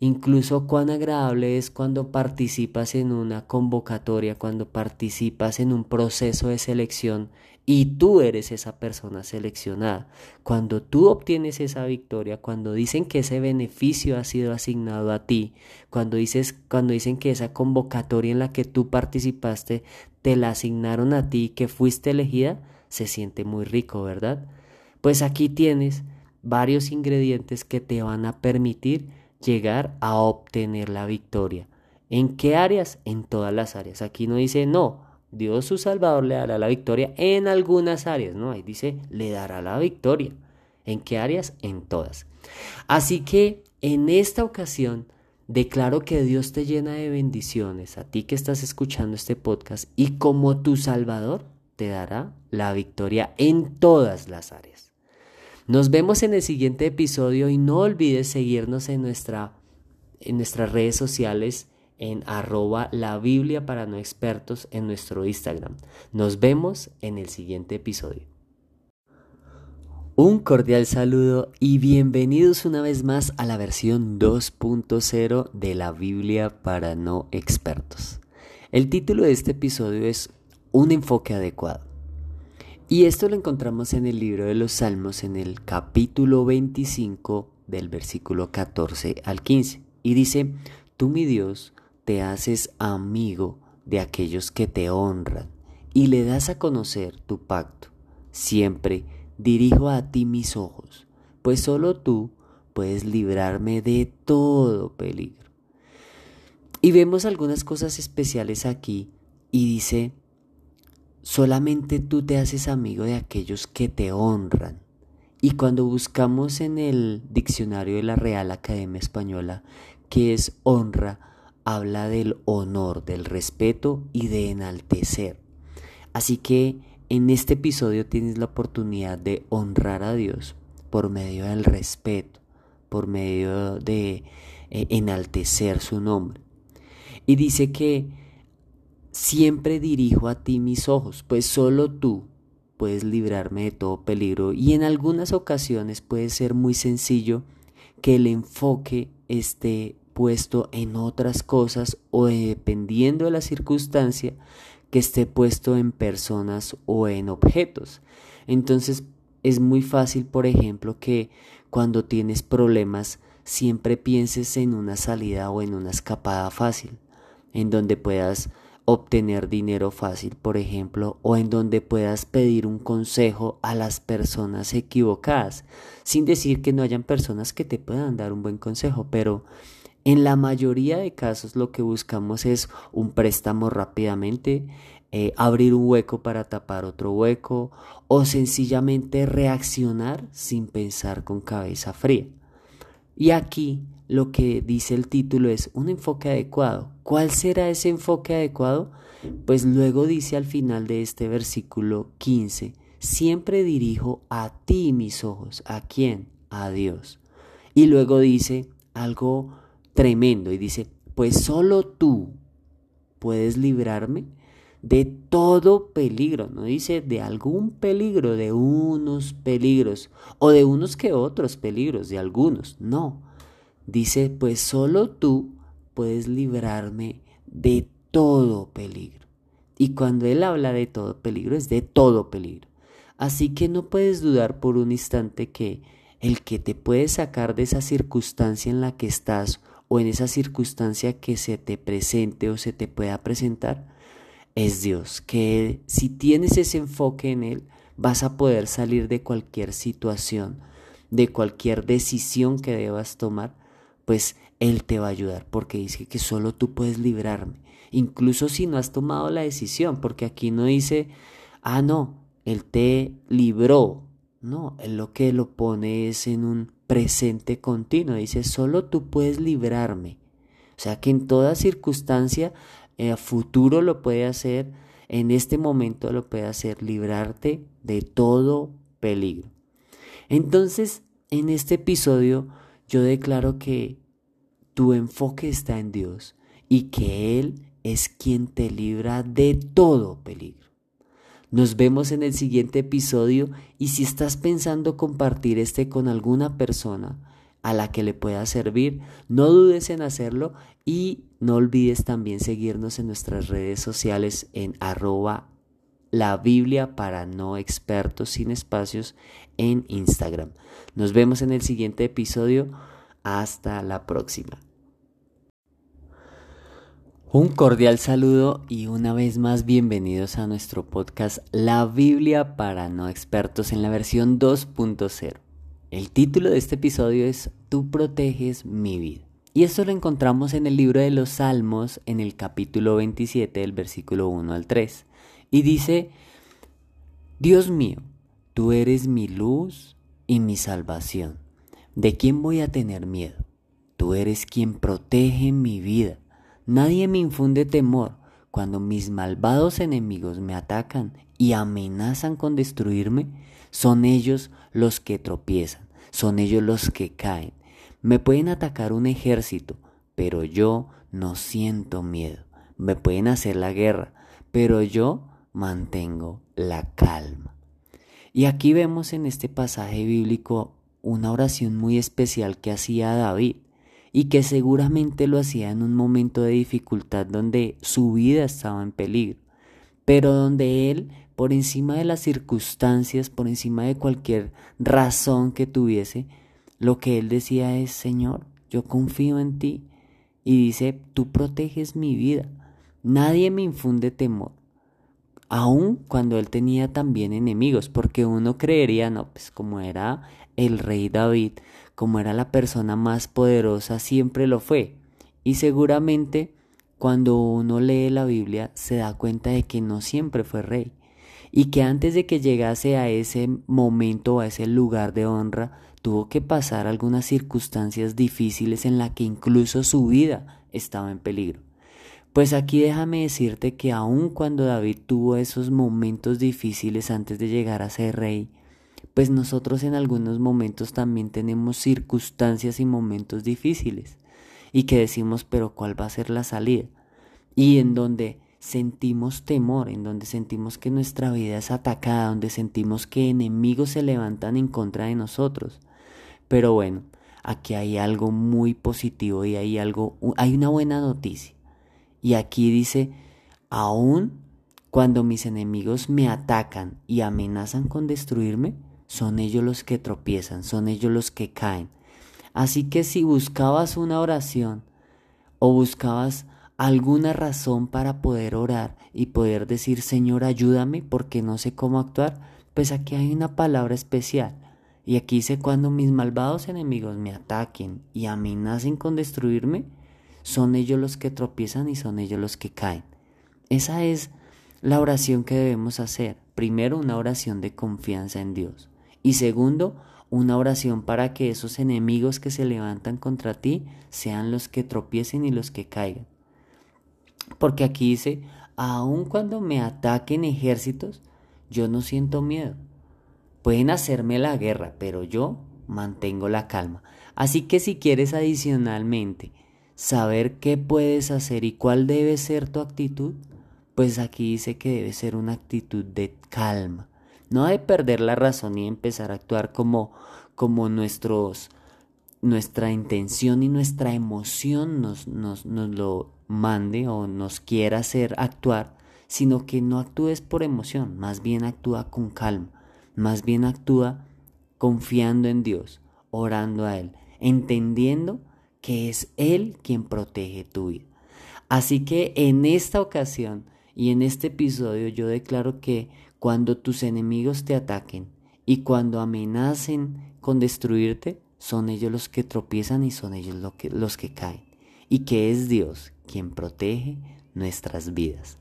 Incluso cuán agradable es cuando participas en una convocatoria, cuando participas en un proceso de selección y tú eres esa persona seleccionada. Cuando tú obtienes esa victoria, cuando dicen que ese beneficio ha sido asignado a ti, cuando, dices, cuando dicen que esa convocatoria en la que tú participaste te la asignaron a ti, que fuiste elegida, se siente muy rico, ¿verdad? Pues aquí tienes varios ingredientes que te van a permitir llegar a obtener la victoria. ¿En qué áreas? En todas las áreas. Aquí no dice no, Dios su Salvador le dará la victoria en algunas áreas, no, ahí dice le dará la victoria. ¿En qué áreas? En todas. Así que en esta ocasión declaro que Dios te llena de bendiciones a ti que estás escuchando este podcast y como tu Salvador te dará la victoria en todas las áreas. Nos vemos en el siguiente episodio y no olvides seguirnos en, nuestra, en nuestras redes sociales en arroba la Biblia para no expertos en nuestro Instagram. Nos vemos en el siguiente episodio. Un cordial saludo y bienvenidos una vez más a la versión 2.0 de la Biblia para no expertos. El título de este episodio es Un enfoque adecuado. Y esto lo encontramos en el libro de los Salmos en el capítulo 25 del versículo 14 al 15. Y dice, tú mi Dios te haces amigo de aquellos que te honran y le das a conocer tu pacto. Siempre dirijo a ti mis ojos, pues solo tú puedes librarme de todo peligro. Y vemos algunas cosas especiales aquí y dice, Solamente tú te haces amigo de aquellos que te honran. Y cuando buscamos en el diccionario de la Real Academia Española qué es honra, habla del honor, del respeto y de enaltecer. Así que en este episodio tienes la oportunidad de honrar a Dios por medio del respeto, por medio de eh, enaltecer su nombre. Y dice que Siempre dirijo a ti mis ojos, pues solo tú puedes librarme de todo peligro y en algunas ocasiones puede ser muy sencillo que el enfoque esté puesto en otras cosas o dependiendo de la circunstancia que esté puesto en personas o en objetos. Entonces es muy fácil, por ejemplo, que cuando tienes problemas siempre pienses en una salida o en una escapada fácil, en donde puedas obtener dinero fácil, por ejemplo, o en donde puedas pedir un consejo a las personas equivocadas, sin decir que no hayan personas que te puedan dar un buen consejo, pero en la mayoría de casos lo que buscamos es un préstamo rápidamente, eh, abrir un hueco para tapar otro hueco o sencillamente reaccionar sin pensar con cabeza fría. Y aquí lo que dice el título es un enfoque adecuado. ¿Cuál será ese enfoque adecuado? Pues luego dice al final de este versículo 15, siempre dirijo a ti mis ojos. ¿A quién? A Dios. Y luego dice algo tremendo y dice, pues solo tú puedes librarme de todo peligro, no dice de algún peligro, de unos peligros, o de unos que otros peligros, de algunos, no. Dice, pues solo tú puedes librarme de todo peligro. Y cuando él habla de todo peligro, es de todo peligro. Así que no puedes dudar por un instante que el que te puede sacar de esa circunstancia en la que estás o en esa circunstancia que se te presente o se te pueda presentar, es Dios, que si tienes ese enfoque en Él, vas a poder salir de cualquier situación, de cualquier decisión que debas tomar, pues Él te va a ayudar, porque dice que solo tú puedes librarme, incluso si no has tomado la decisión, porque aquí no dice, ah, no, Él te libró, no, Él lo que lo pone es en un presente continuo, dice, solo tú puedes librarme. O sea que en toda circunstancia en el futuro lo puede hacer, en este momento lo puede hacer, librarte de todo peligro. Entonces, en este episodio yo declaro que tu enfoque está en Dios y que Él es quien te libra de todo peligro. Nos vemos en el siguiente episodio y si estás pensando compartir este con alguna persona, a la que le pueda servir. No dudes en hacerlo y no olvides también seguirnos en nuestras redes sociales en arroba la Biblia para no expertos sin espacios en Instagram. Nos vemos en el siguiente episodio. Hasta la próxima. Un cordial saludo y una vez más bienvenidos a nuestro podcast La Biblia para no expertos en la versión 2.0. El título de este episodio es Tú proteges mi vida. Y esto lo encontramos en el libro de los Salmos, en el capítulo 27, del versículo 1 al 3. Y dice, Dios mío, tú eres mi luz y mi salvación. ¿De quién voy a tener miedo? Tú eres quien protege mi vida. Nadie me infunde temor cuando mis malvados enemigos me atacan y amenazan con destruirme. Son ellos los que tropiezan son ellos los que caen. Me pueden atacar un ejército, pero yo no siento miedo. Me pueden hacer la guerra, pero yo mantengo la calma. Y aquí vemos en este pasaje bíblico una oración muy especial que hacía David y que seguramente lo hacía en un momento de dificultad donde su vida estaba en peligro, pero donde él por encima de las circunstancias, por encima de cualquier razón que tuviese, lo que él decía es, Señor, yo confío en ti. Y dice, tú proteges mi vida. Nadie me infunde temor. Aun cuando él tenía también enemigos, porque uno creería, no, pues como era el rey David, como era la persona más poderosa, siempre lo fue. Y seguramente cuando uno lee la Biblia se da cuenta de que no siempre fue rey y que antes de que llegase a ese momento, a ese lugar de honra, tuvo que pasar algunas circunstancias difíciles en las que incluso su vida estaba en peligro. Pues aquí déjame decirte que aun cuando David tuvo esos momentos difíciles antes de llegar a ser rey, pues nosotros en algunos momentos también tenemos circunstancias y momentos difíciles y que decimos pero ¿cuál va a ser la salida? Y en donde sentimos temor, en donde sentimos que nuestra vida es atacada, donde sentimos que enemigos se levantan en contra de nosotros. Pero bueno, aquí hay algo muy positivo y hay algo, hay una buena noticia. Y aquí dice, aún cuando mis enemigos me atacan y amenazan con destruirme, son ellos los que tropiezan, son ellos los que caen. Así que si buscabas una oración o buscabas alguna razón para poder orar y poder decir, Señor, ayúdame porque no sé cómo actuar, pues aquí hay una palabra especial. Y aquí dice, cuando mis malvados enemigos me ataquen y amenacen con destruirme, son ellos los que tropiezan y son ellos los que caen. Esa es la oración que debemos hacer. Primero, una oración de confianza en Dios. Y segundo, una oración para que esos enemigos que se levantan contra ti sean los que tropiecen y los que caigan. Porque aquí dice, aun cuando me ataquen ejércitos, yo no siento miedo. Pueden hacerme la guerra, pero yo mantengo la calma. Así que si quieres adicionalmente saber qué puedes hacer y cuál debe ser tu actitud, pues aquí dice que debe ser una actitud de calma. No de perder la razón y empezar a actuar como, como nuestros, nuestra intención y nuestra emoción nos, nos, nos lo mande o nos quiera hacer actuar, sino que no actúes por emoción, más bien actúa con calma, más bien actúa confiando en Dios, orando a Él, entendiendo que es Él quien protege tu vida. Así que en esta ocasión y en este episodio yo declaro que cuando tus enemigos te ataquen y cuando amenacen con destruirte, son ellos los que tropiezan y son ellos los que, los que caen. Y que es Dios quien protege nuestras vidas.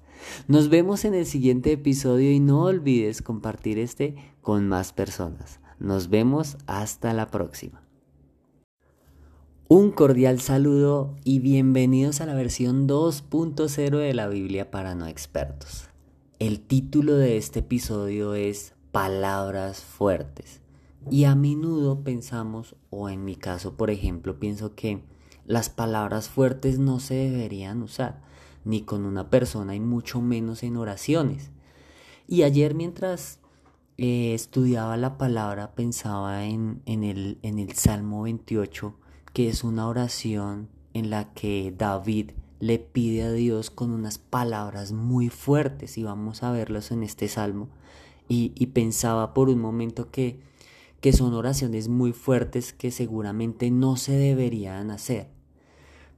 Nos vemos en el siguiente episodio y no olvides compartir este con más personas. Nos vemos hasta la próxima. Un cordial saludo y bienvenidos a la versión 2.0 de la Biblia para no expertos. El título de este episodio es Palabras fuertes. Y a menudo pensamos, o en mi caso por ejemplo, pienso que las palabras fuertes no se deberían usar, ni con una persona y mucho menos en oraciones. Y ayer mientras eh, estudiaba la palabra pensaba en, en, el, en el Salmo 28, que es una oración en la que David le pide a Dios con unas palabras muy fuertes y vamos a verlos en este salmo y, pensaba por un momento que, que son oraciones muy fuertes que seguramente no se deberían hacer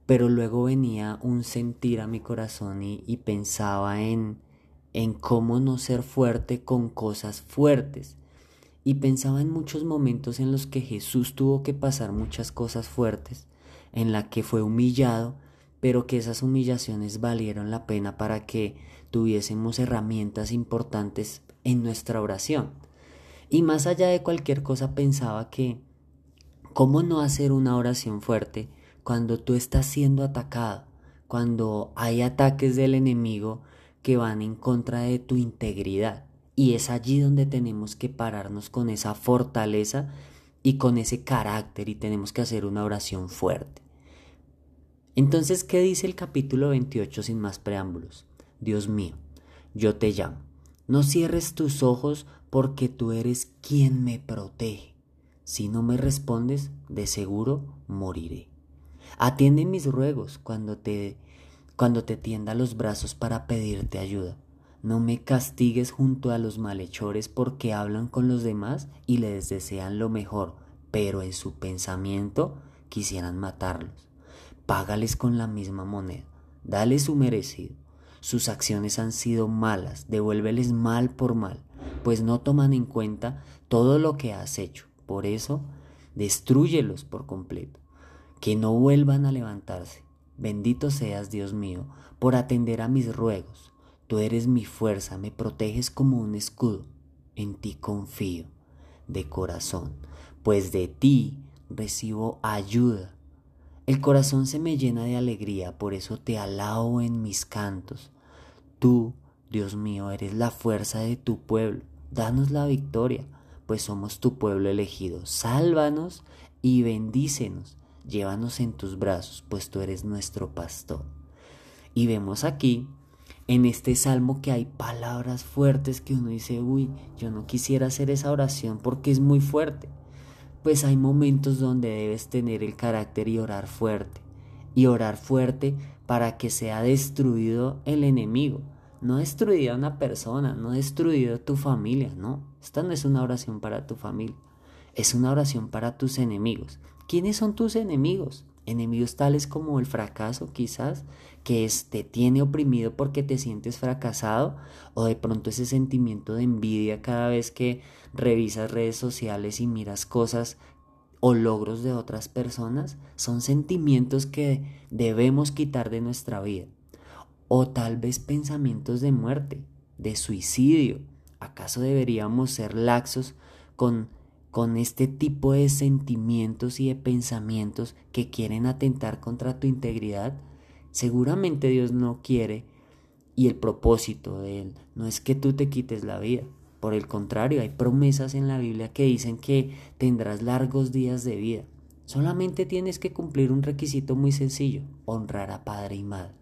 pero luego venía un sentir a mi corazón y, y pensaba en, en cómo no ser fuerte con cosas fuertes. Y pensaba en muchos momentos en los que Jesús tuvo que pasar muchas cosas fuertes, en la que fue humillado, pero que esas humillaciones valieron la pena para que tuviésemos herramientas importantes en nuestra oración. Y más allá de cualquier cosa pensaba que, ¿cómo no hacer una oración fuerte cuando tú estás siendo atacado, cuando hay ataques del enemigo que van en contra de tu integridad. Y es allí donde tenemos que pararnos con esa fortaleza y con ese carácter y tenemos que hacer una oración fuerte. Entonces, ¿qué dice el capítulo 28 sin más preámbulos? Dios mío, yo te llamo. No cierres tus ojos porque tú eres quien me protege. Si no me respondes, de seguro moriré. Atiende mis ruegos cuando te cuando te tienda los brazos para pedirte ayuda. No me castigues junto a los malhechores porque hablan con los demás y les desean lo mejor, pero en su pensamiento quisieran matarlos. Págales con la misma moneda, dale su merecido. Sus acciones han sido malas, devuélveles mal por mal, pues no toman en cuenta todo lo que has hecho. Por eso, destruyelos por completo que no vuelvan a levantarse. Bendito seas, Dios mío, por atender a mis ruegos. Tú eres mi fuerza, me proteges como un escudo. En ti confío, de corazón, pues de ti recibo ayuda. El corazón se me llena de alegría, por eso te alabo en mis cantos. Tú, Dios mío, eres la fuerza de tu pueblo. Danos la victoria, pues somos tu pueblo elegido. Sálvanos y bendícenos llévanos en tus brazos, pues tú eres nuestro pastor. Y vemos aquí, en este salmo, que hay palabras fuertes que uno dice, uy, yo no quisiera hacer esa oración porque es muy fuerte. Pues hay momentos donde debes tener el carácter y orar fuerte. Y orar fuerte para que sea destruido el enemigo. No destruida una persona, no destruido tu familia, no. Esta no es una oración para tu familia, es una oración para tus enemigos. ¿Quiénes son tus enemigos? Enemigos tales como el fracaso quizás, que te tiene oprimido porque te sientes fracasado, o de pronto ese sentimiento de envidia cada vez que revisas redes sociales y miras cosas o logros de otras personas, son sentimientos que debemos quitar de nuestra vida. O tal vez pensamientos de muerte, de suicidio. ¿Acaso deberíamos ser laxos con, con este tipo de sentimientos y de pensamientos que quieren atentar contra tu integridad? Seguramente Dios no quiere y el propósito de Él no es que tú te quites la vida. Por el contrario, hay promesas en la Biblia que dicen que tendrás largos días de vida. Solamente tienes que cumplir un requisito muy sencillo, honrar a padre y madre.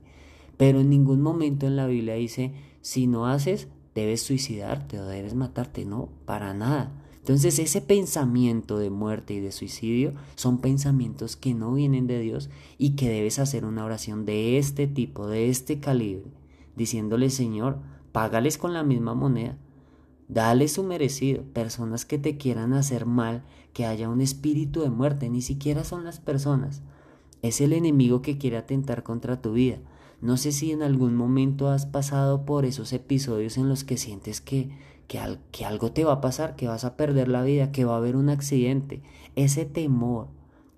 Pero en ningún momento en la Biblia dice, si no haces, debes suicidarte o debes matarte. No, para nada. Entonces ese pensamiento de muerte y de suicidio son pensamientos que no vienen de Dios y que debes hacer una oración de este tipo, de este calibre, diciéndole Señor, págales con la misma moneda. Dale su merecido. Personas que te quieran hacer mal, que haya un espíritu de muerte, ni siquiera son las personas. Es el enemigo que quiere atentar contra tu vida. No sé si en algún momento has pasado por esos episodios en los que sientes que, que, que algo te va a pasar, que vas a perder la vida, que va a haber un accidente. Ese temor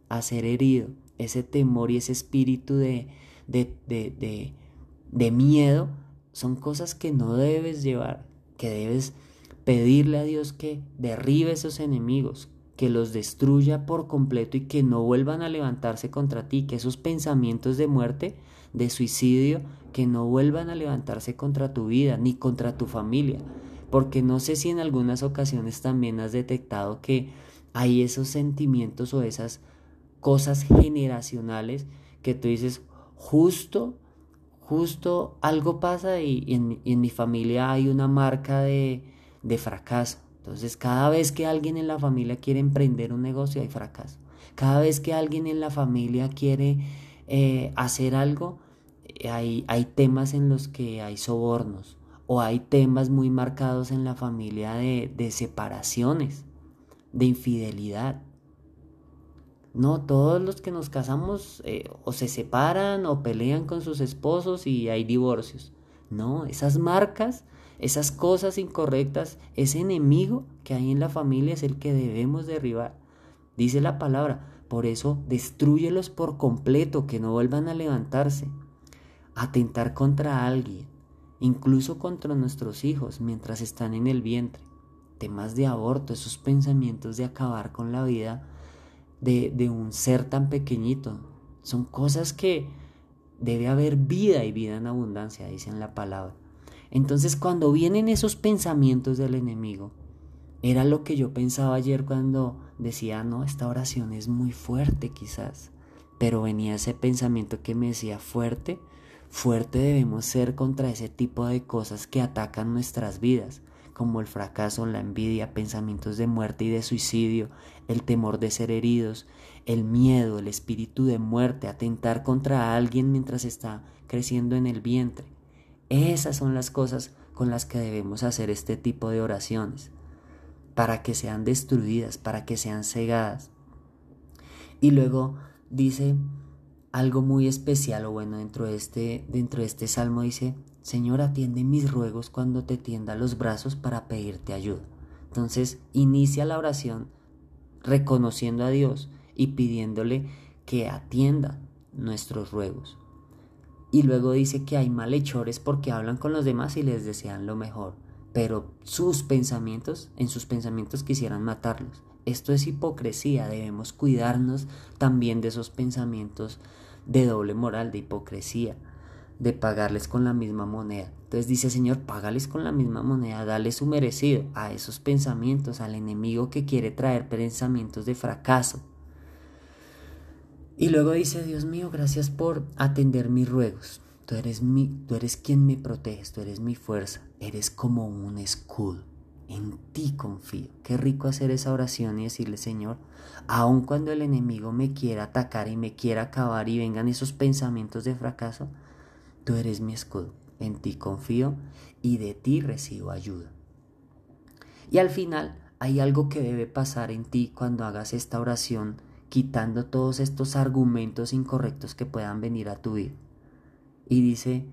a ser herido, ese temor y ese espíritu de, de, de, de, de miedo, son cosas que no debes llevar, que debes pedirle a Dios que derribe esos enemigos, que los destruya por completo y que no vuelvan a levantarse contra ti, que esos pensamientos de muerte, de suicidio, que no vuelvan a levantarse contra tu vida ni contra tu familia. Porque no sé si en algunas ocasiones también has detectado que hay esos sentimientos o esas cosas generacionales que tú dices, justo, justo algo pasa y, en, mi familia hay una marca de, de fracaso. Entonces, cada vez que alguien en la familia quiere emprender un negocio, hay fracaso. Cada vez que alguien en la familia quiere eh, hacer algo, eh, hay, hay temas en los que hay sobornos o hay temas muy marcados en la familia de, separaciones, de infidelidad. No, todos los que nos casamos eh, o se separan o pelean con sus esposos y hay divorcios. No, esas marcas esas cosas incorrectas, ese enemigo que hay en la familia es el que debemos derribar. Dice la palabra, por eso destruyelos por completo, que no vuelvan a levantarse. Atentar contra alguien, incluso contra nuestros hijos mientras están en el vientre. Temas de aborto, esos pensamientos de acabar con la vida de, de un ser tan pequeñito. Son cosas que debe haber vida y vida en abundancia, dice la palabra. Entonces cuando vienen esos pensamientos del enemigo, era lo que yo pensaba ayer cuando decía, no, esta oración es muy fuerte quizás, pero venía ese pensamiento que me decía, fuerte, fuerte debemos ser contra ese tipo de cosas que atacan nuestras vidas, como el fracaso, la envidia, pensamientos de muerte y de suicidio, el temor de ser heridos, el miedo, el espíritu de muerte, atentar contra alguien mientras está creciendo en el vientre. Esas son las cosas con las que debemos hacer este tipo de oraciones, para que sean destruidas, para que sean cegadas. Y luego dice algo muy especial, o bueno, dentro de este, dentro de este salmo dice, Señor, atiende mis ruegos cuando te tienda los brazos para pedirte ayuda. Entonces, inicia la oración reconociendo a Dios y pidiéndole que atienda nuestros ruegos. Y luego dice que hay malhechores porque hablan con los demás y les desean lo mejor, pero sus pensamientos, en sus pensamientos quisieran matarlos. Esto es hipocresía, debemos cuidarnos también de esos pensamientos de doble moral, de hipocresía, de pagarles con la misma moneda. Entonces dice Señor, págales con la misma moneda, dale su merecido a esos pensamientos, al enemigo que quiere traer pensamientos de fracaso, y luego dice, Dios mío, gracias por atender mis ruegos. Tú eres, mi, tú eres quien me proteges, tú eres mi fuerza, eres como un escudo. En ti confío. Qué rico hacer esa oración y decirle, Señor, aun cuando el enemigo me quiera atacar y me quiera acabar y vengan esos pensamientos de fracaso, tú eres mi escudo. En ti confío y de ti recibo ayuda. Y al final hay algo que debe pasar en ti cuando hagas esta oración quitando todos estos argumentos incorrectos que puedan venir a tu vida. Y dice,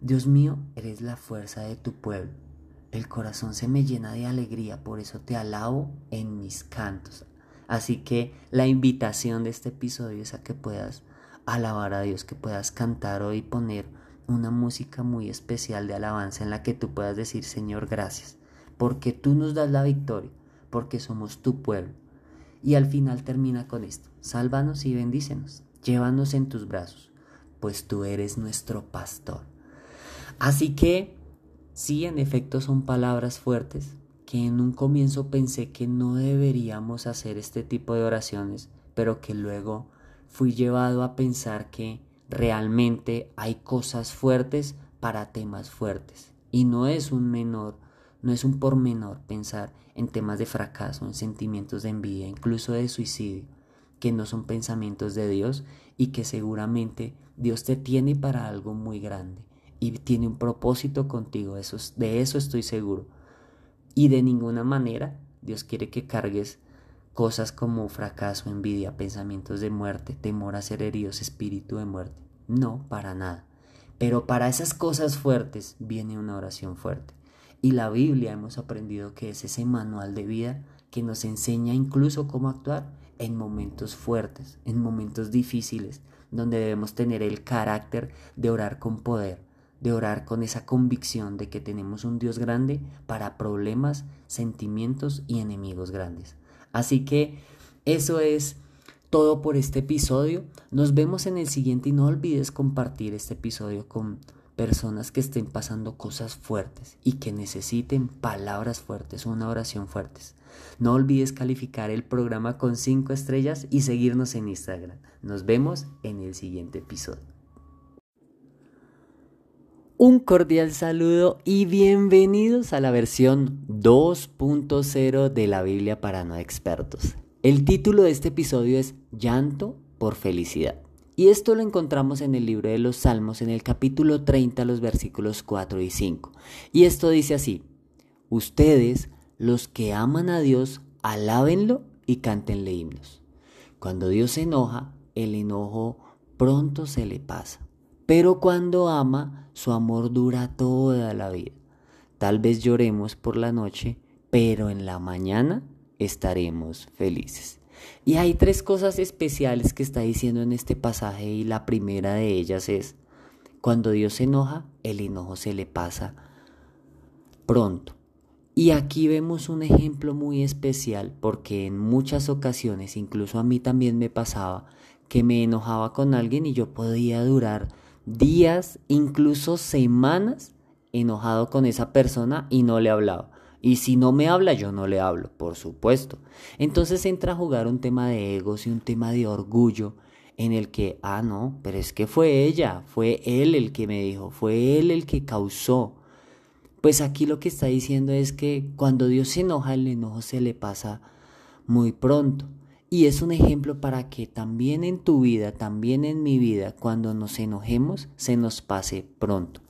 Dios mío, eres la fuerza de tu pueblo. El corazón se me llena de alegría, por eso te alabo en mis cantos. Así que la invitación de este episodio es a que puedas alabar a Dios, que puedas cantar hoy y poner una música muy especial de alabanza en la que tú puedas decir, Señor, gracias, porque tú nos das la victoria, porque somos tu pueblo. Y al final termina con esto, sálvanos y bendícenos, llévanos en tus brazos, pues tú eres nuestro pastor. Así que, sí, en efecto son palabras fuertes, que en un comienzo pensé que no deberíamos hacer este tipo de oraciones, pero que luego fui llevado a pensar que realmente hay cosas fuertes para temas fuertes. Y no es un menor, no es un pormenor pensar en temas de fracaso, en sentimientos de envidia, incluso de suicidio, que no son pensamientos de Dios y que seguramente Dios te tiene para algo muy grande y tiene un propósito contigo, de eso estoy seguro. Y de ninguna manera Dios quiere que cargues cosas como fracaso, envidia, pensamientos de muerte, temor a ser heridos, espíritu de muerte. No, para nada. Pero para esas cosas fuertes viene una oración fuerte. Y la Biblia hemos aprendido que es ese manual de vida que nos enseña incluso cómo actuar en momentos fuertes, en momentos difíciles, donde debemos tener el carácter de orar con poder, de orar con esa convicción de que tenemos un Dios grande para problemas, sentimientos y enemigos grandes. Así que eso es todo por este episodio. Nos vemos en el siguiente y no olvides compartir este episodio con personas que estén pasando cosas fuertes y que necesiten palabras fuertes, una oración fuertes. No olvides calificar el programa con 5 estrellas y seguirnos en Instagram. Nos vemos en el siguiente episodio. Un cordial saludo y bienvenidos a la versión 2.0 de la Biblia para no expertos. El título de este episodio es Llanto por felicidad. Y esto lo encontramos en el libro de los Salmos en el capítulo 30, los versículos 4 y 5. Y esto dice así, ustedes, los que aman a Dios, alábenlo y cántenle himnos. Cuando Dios se enoja, el enojo pronto se le pasa pero cuando ama, su amor dura toda la vida. Tal vez lloremos por la noche, pero en la mañana estaremos felices. Y hay tres cosas especiales que está diciendo en este pasaje y la primera de ellas es, cuando Dios se enoja, el enojo se le pasa pronto. Y aquí vemos un ejemplo muy especial porque en muchas ocasiones, incluso a mí también me pasaba, que me enojaba con alguien y yo podía durar días, incluso semanas enojado con esa persona y no le hablaba. Y si no me habla, yo no le hablo, por supuesto. Entonces entra a jugar un tema de egos y un tema de orgullo en el que, ah, no, pero es que fue ella, fue él el que me dijo, fue él el que causó. Pues aquí lo que está diciendo es que cuando Dios se enoja, el enojo se le pasa muy pronto. Y es un ejemplo para que también en tu vida, también en mi vida, cuando nos enojemos, se nos pase pronto.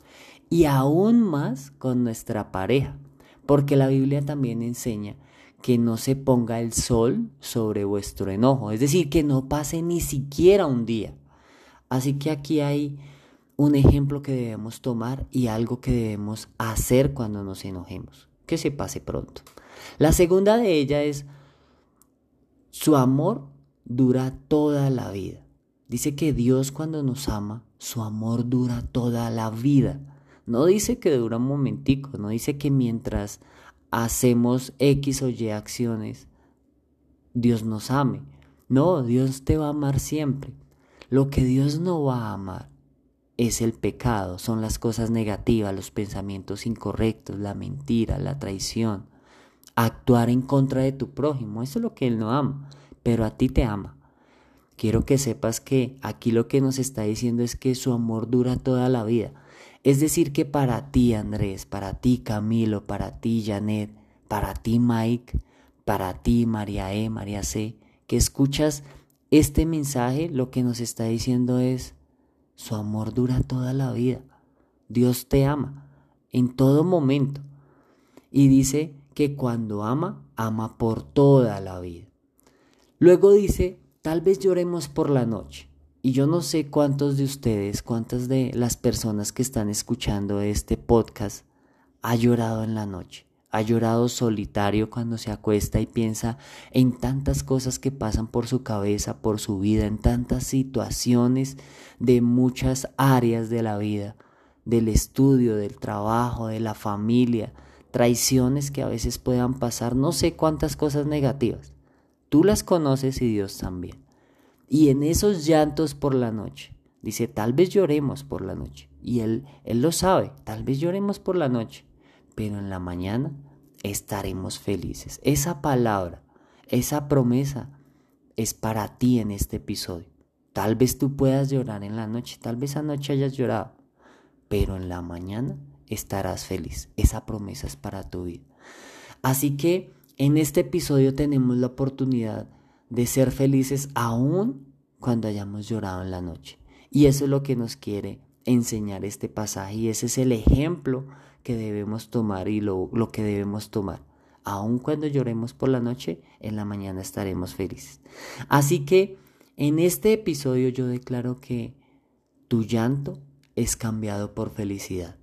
Y aún más con nuestra pareja, porque la Biblia también enseña que no se ponga el sol sobre vuestro enojo, es decir, que no pase ni siquiera un día. Así que aquí hay un ejemplo que debemos tomar y algo que debemos hacer cuando nos enojemos, que se pase pronto. La segunda de ella es su amor dura toda la vida. Dice que Dios cuando nos ama, su amor dura toda la vida. No dice que dura un momentico, no dice que mientras hacemos X o Y acciones, Dios nos ame. No, Dios te va a amar siempre. Lo que Dios no va a amar es el pecado, son las cosas negativas, los pensamientos incorrectos, la mentira, la traición actuar en contra de tu prójimo. Eso es lo que Él no ama, pero a ti te ama. Quiero que sepas que aquí lo que nos está diciendo es que su amor dura toda la vida. Es decir, que para ti, Andrés, para ti, Camilo, para ti, Janet, para ti, Mike, para ti, María E, María C, que escuchas este mensaje, lo que nos está diciendo es, su amor dura toda la vida. Dios te ama en todo momento. Y dice que cuando ama, ama por toda la vida. Luego dice, tal vez lloremos por la noche. Y yo no sé cuántos de ustedes, cuántas de las personas que están escuchando este podcast ha llorado en la noche. Ha llorado solitario cuando se acuesta y piensa en tantas cosas que pasan por su cabeza, por su vida, en tantas situaciones de muchas áreas de la vida del estudio, del trabajo, de la familia, traiciones que a veces puedan pasar, no sé cuántas cosas negativas. Tú las conoces y Dios también. Y en esos llantos por la noche, dice, tal vez lloremos por la noche. Y Él, él lo sabe, tal vez lloremos por la noche, pero en la mañana estaremos felices. Esa palabra, esa promesa es para ti en este episodio. Tal vez tú puedas llorar en la noche, tal vez anoche hayas llorado, pero en la mañana estarás feliz. Esa promesa es para tu vida. Así que en este episodio tenemos la oportunidad de ser felices aún cuando hayamos llorado en la noche. Y eso es lo que nos quiere enseñar este pasaje y ese es el ejemplo que debemos tomar y lo, lo que debemos tomar. Aun cuando lloremos por la noche, en la mañana estaremos felices. Así que en este episodio yo declaro que tu llanto es cambiado por felicidad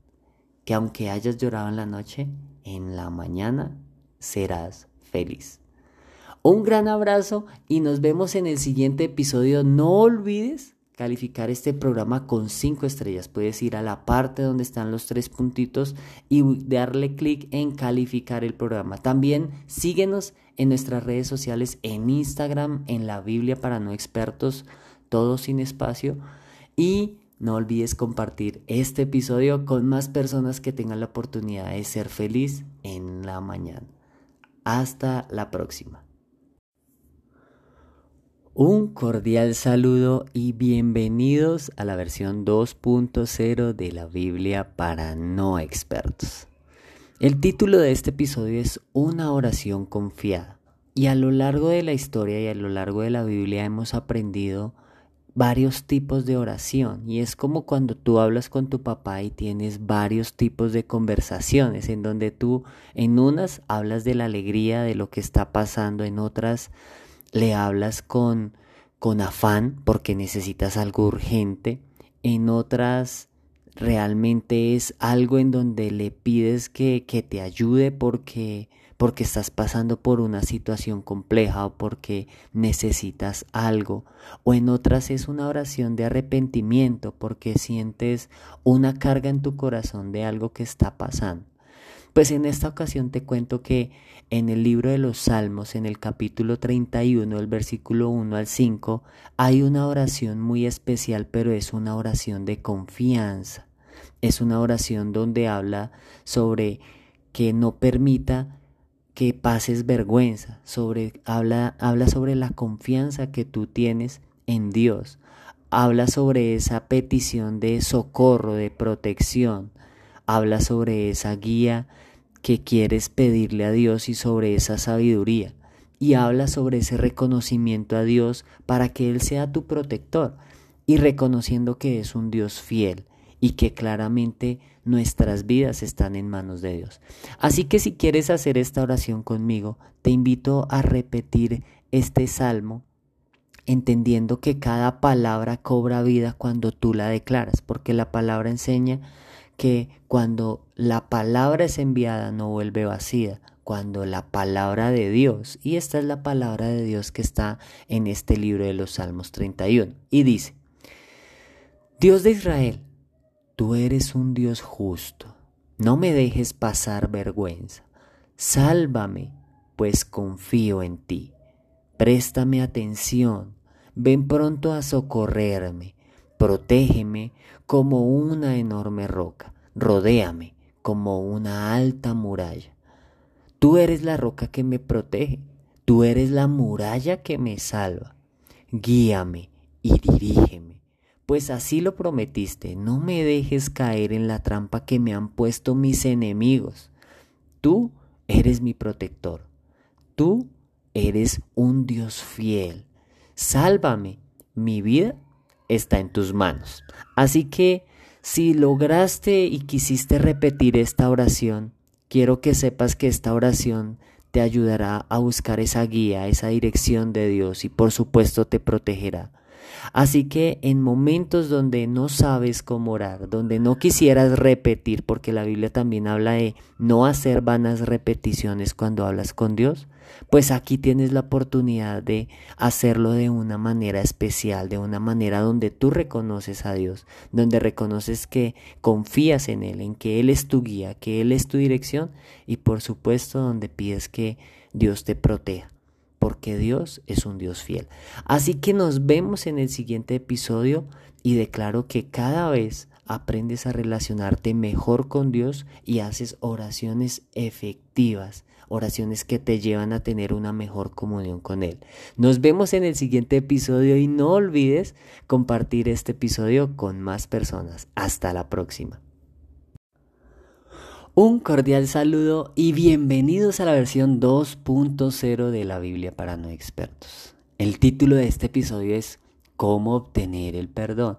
que aunque hayas llorado en la noche, en la mañana serás feliz. Un gran abrazo y nos vemos en el siguiente episodio. No olvides calificar este programa con 5 estrellas. Puedes ir a la parte donde están los tres puntitos y darle clic en calificar el programa. También síguenos en nuestras redes sociales, en Instagram, en la Biblia para no expertos, todo sin espacio. Y no olvides compartir este episodio con más personas que tengan la oportunidad de ser feliz en la mañana. Hasta la próxima. Un cordial saludo y bienvenidos a la versión 2.0 de la Biblia para no expertos. El título de este episodio es Una oración confiada. Y a lo largo de la historia y a lo largo de la Biblia hemos aprendido varios tipos de oración y es como cuando tú hablas con tu papá y tienes varios tipos de conversaciones en donde tú en unas hablas de la alegría de lo que está pasando, en otras le hablas con con afán porque necesitas algo urgente, en otras realmente es algo en donde le pides que, que te ayude porque porque estás pasando por una situación compleja o porque necesitas algo, o en otras es una oración de arrepentimiento porque sientes una carga en tu corazón de algo que está pasando. Pues en esta ocasión te cuento que en el libro de los Salmos, en el capítulo 31, el versículo 1 al 5, hay una oración muy especial, pero es una oración de confianza. Es una oración donde habla sobre que no permita que pases vergüenza, sobre, habla, habla sobre la confianza que tú tienes en Dios, habla sobre esa petición de socorro, de protección, habla sobre esa guía que quieres pedirle a Dios y sobre esa sabiduría, y habla sobre ese reconocimiento a Dios para que Él sea tu protector, y reconociendo que es un Dios fiel y que claramente nuestras vidas están en manos de Dios. Así que si quieres hacer esta oración conmigo, te invito a repetir este salmo entendiendo que cada palabra cobra vida cuando tú la declaras, porque la palabra enseña que cuando la palabra es enviada no vuelve vacía, cuando la palabra de Dios, y esta es la palabra de Dios que está en este libro de los Salmos 31, y dice, Dios de Israel, Tú eres un Dios justo. No me dejes pasar vergüenza. Sálvame, pues confío en ti. Préstame atención. Ven pronto a socorrerme. Protégeme como una enorme roca. Rodéame como una alta muralla. Tú eres la roca que me protege. Tú eres la muralla que me salva. Guíame y dirígeme pues así lo prometiste, no me dejes caer en la trampa que me han puesto mis enemigos. Tú eres mi protector, tú eres un Dios fiel. Sálvame, mi vida está en tus manos. Así que si lograste y quisiste repetir esta oración, quiero que sepas que esta oración te ayudará a buscar esa guía, esa dirección de Dios y por supuesto te protegerá Así que en momentos donde no sabes cómo orar, donde no quisieras repetir, porque la Biblia también habla de no hacer vanas repeticiones cuando hablas con Dios, pues aquí tienes la oportunidad de hacerlo de una manera especial, de una manera donde tú reconoces a Dios, donde reconoces que confías en Él, en que Él es tu guía, que Él es tu dirección y por supuesto donde pides que Dios te proteja porque Dios es un Dios fiel. Así que nos vemos en el siguiente episodio y declaro que cada vez aprendes a relacionarte mejor con Dios y haces oraciones efectivas, oraciones que te llevan a tener una mejor comunión con Él. Nos vemos en el siguiente episodio y no olvides compartir este episodio con más personas. Hasta la próxima. Un cordial saludo y bienvenidos a la versión 2.0 de la Biblia para no expertos. El título de este episodio es ¿Cómo obtener el perdón?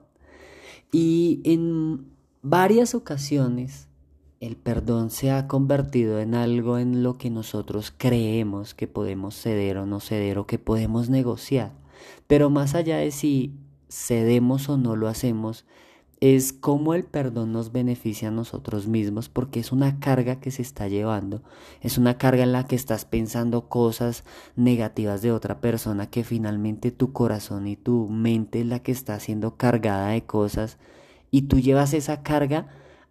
Y en varias ocasiones el perdón se ha convertido en algo en lo que nosotros creemos que podemos ceder o no ceder o que podemos negociar. Pero más allá de si cedemos o no lo hacemos, es cómo el perdón nos beneficia a nosotros mismos porque es una carga que se está llevando, es una carga en la que estás pensando cosas negativas de otra persona que finalmente tu corazón y tu mente es la que está siendo cargada de cosas y tú llevas esa carga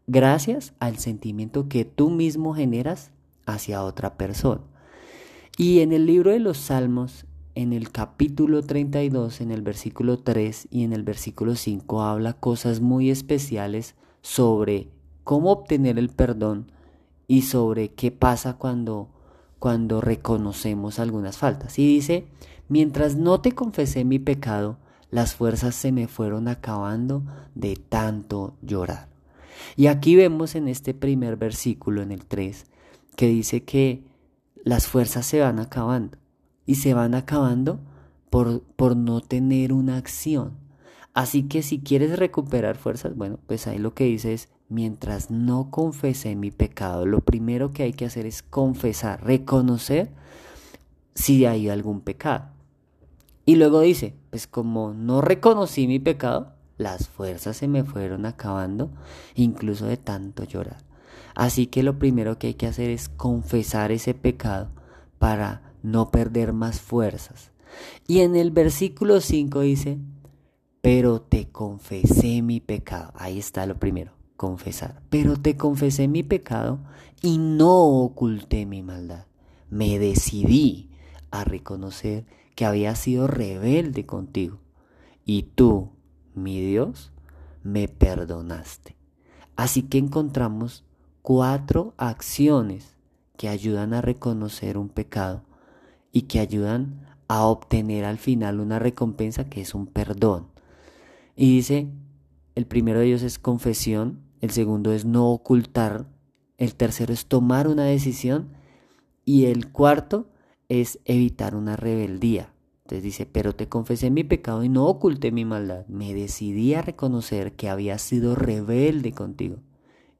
gracias al sentimiento que tú mismo generas hacia otra persona. Y en el libro de los Salmos en el capítulo 32, en el versículo 3 y en el versículo 5 habla cosas muy especiales sobre cómo obtener el perdón y sobre qué pasa cuando cuando reconocemos algunas faltas. Y dice, mientras no te confesé mi pecado, las fuerzas se me fueron acabando de tanto llorar. Y aquí vemos en este primer versículo, en el 3, que dice que las fuerzas se van acabando y se van acabando por, por no tener una acción. Así que si quieres recuperar fuerzas, bueno, pues ahí lo que dice es, mientras no confesé mi pecado, lo primero que hay que hacer es confesar, reconocer si hay algún pecado. Y luego dice, pues como no reconocí mi pecado, las fuerzas se me fueron acabando, incluso de tanto llorar. Así que lo primero que hay que hacer es confesar ese pecado para no perder más fuerzas. Y en el versículo 5 dice, pero te confesé mi pecado. Ahí está lo primero, confesar. Pero te confesé mi pecado y no oculté mi maldad. Me decidí a reconocer que había sido rebelde contigo. Y tú, mi Dios, me perdonaste. Así que encontramos cuatro acciones que ayudan a reconocer un pecado y que ayudan a obtener al final una recompensa que es un perdón. Y dice, el primero de ellos es confesión, el segundo es no ocultar, el tercero es tomar una decisión y el cuarto es evitar una rebeldía. Entonces dice, pero te confesé mi pecado y no oculté mi maldad. Me decidí a reconocer que había sido rebelde contigo.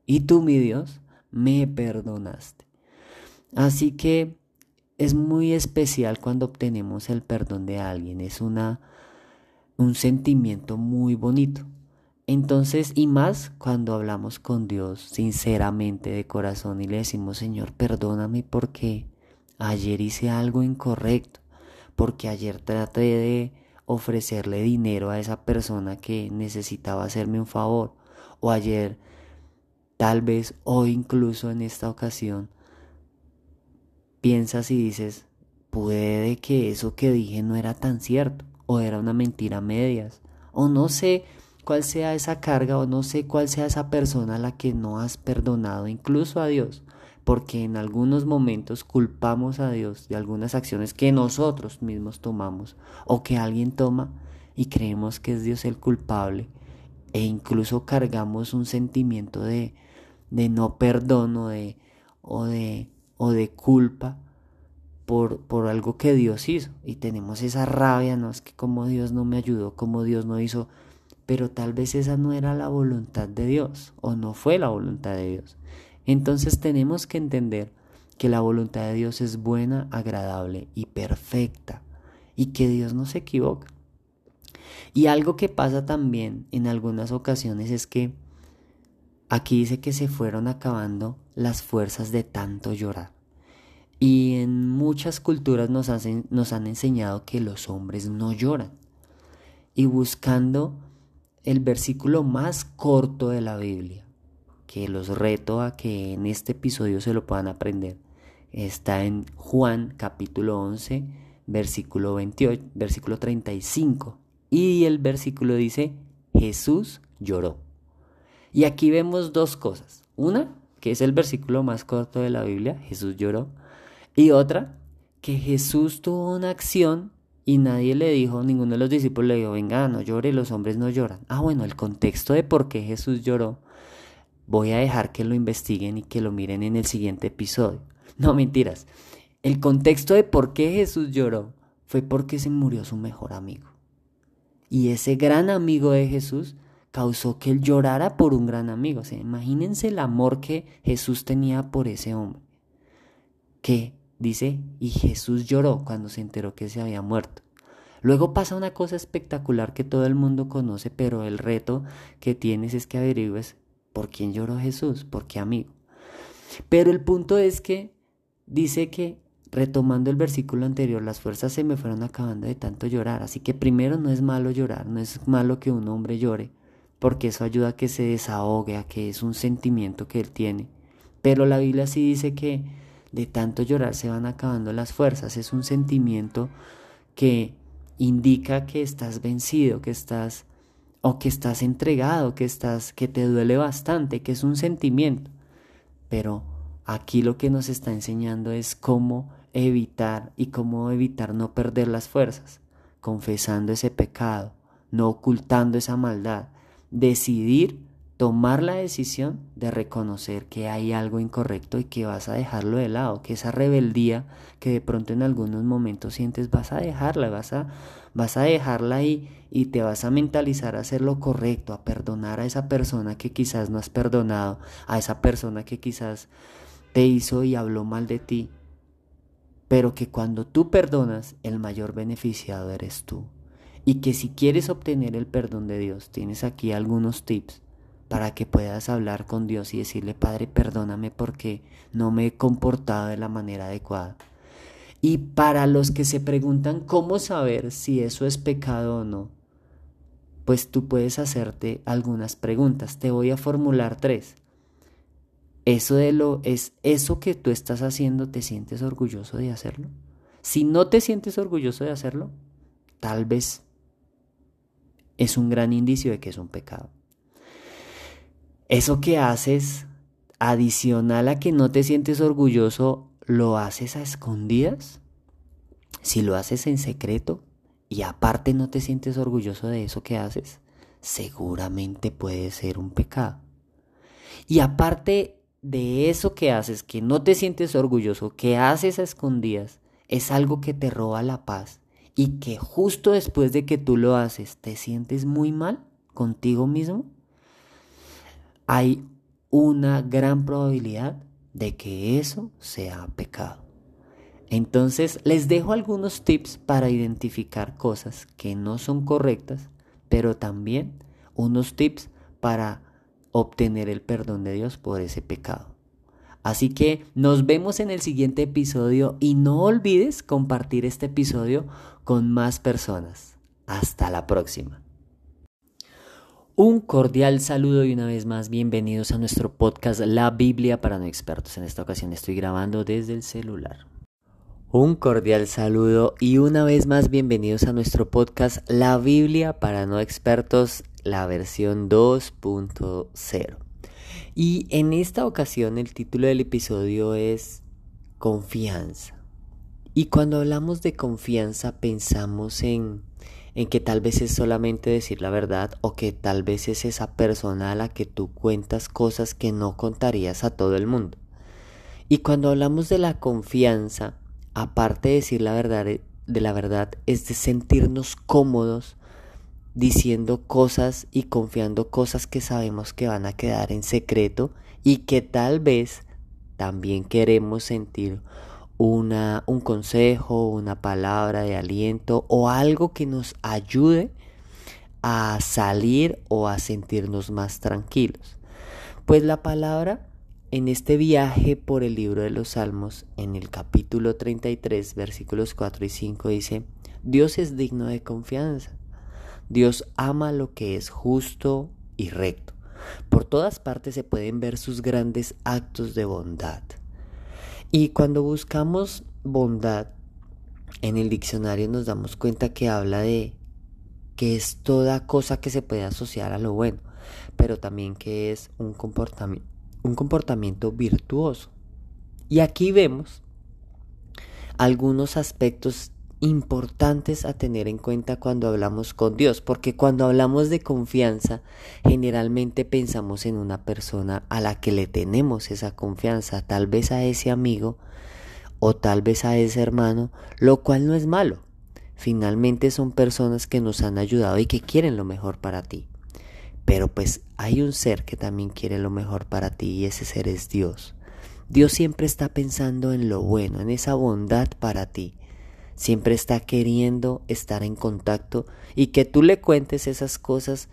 Y tú, mi Dios, me perdonaste. Así que es muy especial cuando obtenemos el perdón de alguien, es una, un sentimiento muy bonito. Entonces, y más cuando hablamos con Dios sinceramente de corazón y le decimos, Señor, perdóname porque ayer hice algo incorrecto, porque ayer traté de ofrecerle dinero a esa persona que necesitaba hacerme un favor, o ayer, tal vez hoy incluso en esta ocasión, piensas y dices, puede que eso que dije no era tan cierto, o era una mentira a medias, o no sé cuál sea esa carga, o no sé cuál sea esa persona a la que no has perdonado, incluso a Dios, porque en algunos momentos culpamos a Dios de algunas acciones que nosotros mismos tomamos, o que alguien toma y creemos que es Dios el culpable, e incluso cargamos un sentimiento de, de no perdón o de, o de o de culpa por, por algo que Dios hizo. Y tenemos esa rabia, no es que como Dios no me ayudó, como Dios no hizo, pero tal vez esa no era la voluntad de Dios o no fue la voluntad de Dios. Entonces tenemos que entender que la voluntad de Dios es buena, agradable y perfecta y que Dios no se equivoca. Y algo que pasa también en algunas ocasiones es que aquí dice que se fueron acabando las fuerzas de tanto llorar. Y en muchas culturas nos, hacen, nos han enseñado que los hombres no lloran. Y buscando el versículo más corto de la Biblia, que los reto a que en este episodio se lo puedan aprender, está en Juan capítulo 11, versículo 28, versículo 35. Y el versículo dice, Jesús lloró. Y aquí vemos dos cosas. Una, que es el versículo más corto de la Biblia, Jesús lloró. Y otra, que Jesús tuvo una acción y nadie le dijo, ninguno de los discípulos le dijo, venga, no llore, los hombres no lloran. Ah, bueno, el contexto de por qué Jesús lloró, voy a dejar que lo investiguen y que lo miren en el siguiente episodio. No, mentiras. El contexto de por qué Jesús lloró fue porque se murió su mejor amigo. Y ese gran amigo de Jesús causó que él llorara por un gran amigo. O sea, imagínense el amor que Jesús tenía por ese hombre. Que dice, y Jesús lloró cuando se enteró que se había muerto. Luego pasa una cosa espectacular que todo el mundo conoce, pero el reto que tienes es que averigües por quién lloró Jesús, por qué amigo. Pero el punto es que dice que retomando el versículo anterior, las fuerzas se me fueron acabando de tanto llorar. Así que primero no es malo llorar, no es malo que un hombre llore, porque eso ayuda a que se desahogue, a que es un sentimiento que él tiene. Pero la Biblia sí dice que de tanto llorar se van acabando las fuerzas. Es un sentimiento que indica que estás vencido, que estás o que estás entregado, que estás que te duele bastante, que es un sentimiento. Pero aquí lo que nos está enseñando es cómo evitar y cómo evitar no perder las fuerzas, confesando ese pecado, no ocultando esa maldad, decidir tomar la decisión de reconocer que hay algo incorrecto y que vas a dejarlo de lado, que esa rebeldía que de pronto en algunos momentos sientes vas a dejarla, vas a, vas a dejarla ahí y te vas a mentalizar a hacer lo correcto, a perdonar a esa persona que quizás no has perdonado, a esa persona que quizás te hizo y habló mal de ti, pero que cuando tú perdonas, el mayor beneficiado eres tú. Y que si quieres obtener el perdón de Dios, tienes aquí algunos tips para que puedas hablar con Dios y decirle, Padre, perdóname porque no me he comportado de la manera adecuada. Y para los que se preguntan cómo saber si eso es pecado o no, pues tú puedes hacerte algunas preguntas. Te voy a formular tres. Eso de lo es eso que tú estás haciendo, ¿te sientes orgulloso de hacerlo? Si no te sientes orgulloso de hacerlo, tal vez es un gran indicio de que es un pecado. Eso que haces, adicional a que no te sientes orgulloso, ¿lo haces a escondidas? Si lo haces en secreto y aparte no te sientes orgulloso de eso que haces, seguramente puede ser un pecado. Y aparte de eso que haces, que no te sientes orgulloso, que haces a escondidas, es algo que te roba la paz y que justo después de que tú lo haces te sientes muy mal contigo mismo, hay una gran probabilidad de que eso sea pecado. Entonces les dejo algunos tips para identificar cosas que no son correctas, pero también unos tips para obtener el perdón de Dios por ese pecado. Así que nos vemos en el siguiente episodio y no olvides compartir este episodio con más personas. Hasta la próxima. Un cordial saludo y una vez más bienvenidos a nuestro podcast La Biblia para no expertos. En esta ocasión estoy grabando desde el celular. Un cordial saludo y una vez más bienvenidos a nuestro podcast La Biblia para no expertos la versión 2.0. Y en esta ocasión el título del episodio es Confianza. Y cuando hablamos de confianza pensamos en, en que tal vez es solamente decir la verdad o que tal vez es esa persona a la que tú cuentas cosas que no contarías a todo el mundo. Y cuando hablamos de la confianza, aparte de decir la verdad, de la verdad es de sentirnos cómodos diciendo cosas y confiando cosas que sabemos que van a quedar en secreto y que tal vez también queremos sentir una, un consejo, una palabra de aliento o algo que nos ayude a salir o a sentirnos más tranquilos. Pues la palabra en este viaje por el libro de los Salmos, en el capítulo 33, versículos 4 y 5, dice, Dios es digno de confianza. Dios ama lo que es justo y recto. Por todas partes se pueden ver sus grandes actos de bondad. Y cuando buscamos bondad en el diccionario nos damos cuenta que habla de que es toda cosa que se puede asociar a lo bueno, pero también que es un comportamiento, un comportamiento virtuoso. Y aquí vemos algunos aspectos importantes a tener en cuenta cuando hablamos con Dios, porque cuando hablamos de confianza, generalmente pensamos en una persona a la que le tenemos esa confianza, tal vez a ese amigo o tal vez a ese hermano, lo cual no es malo. Finalmente son personas que nos han ayudado y que quieren lo mejor para ti. Pero pues hay un ser que también quiere lo mejor para ti y ese ser es Dios. Dios siempre está pensando en lo bueno, en esa bondad para ti. Siempre está queriendo estar en contacto y que tú le cuentes esas cosas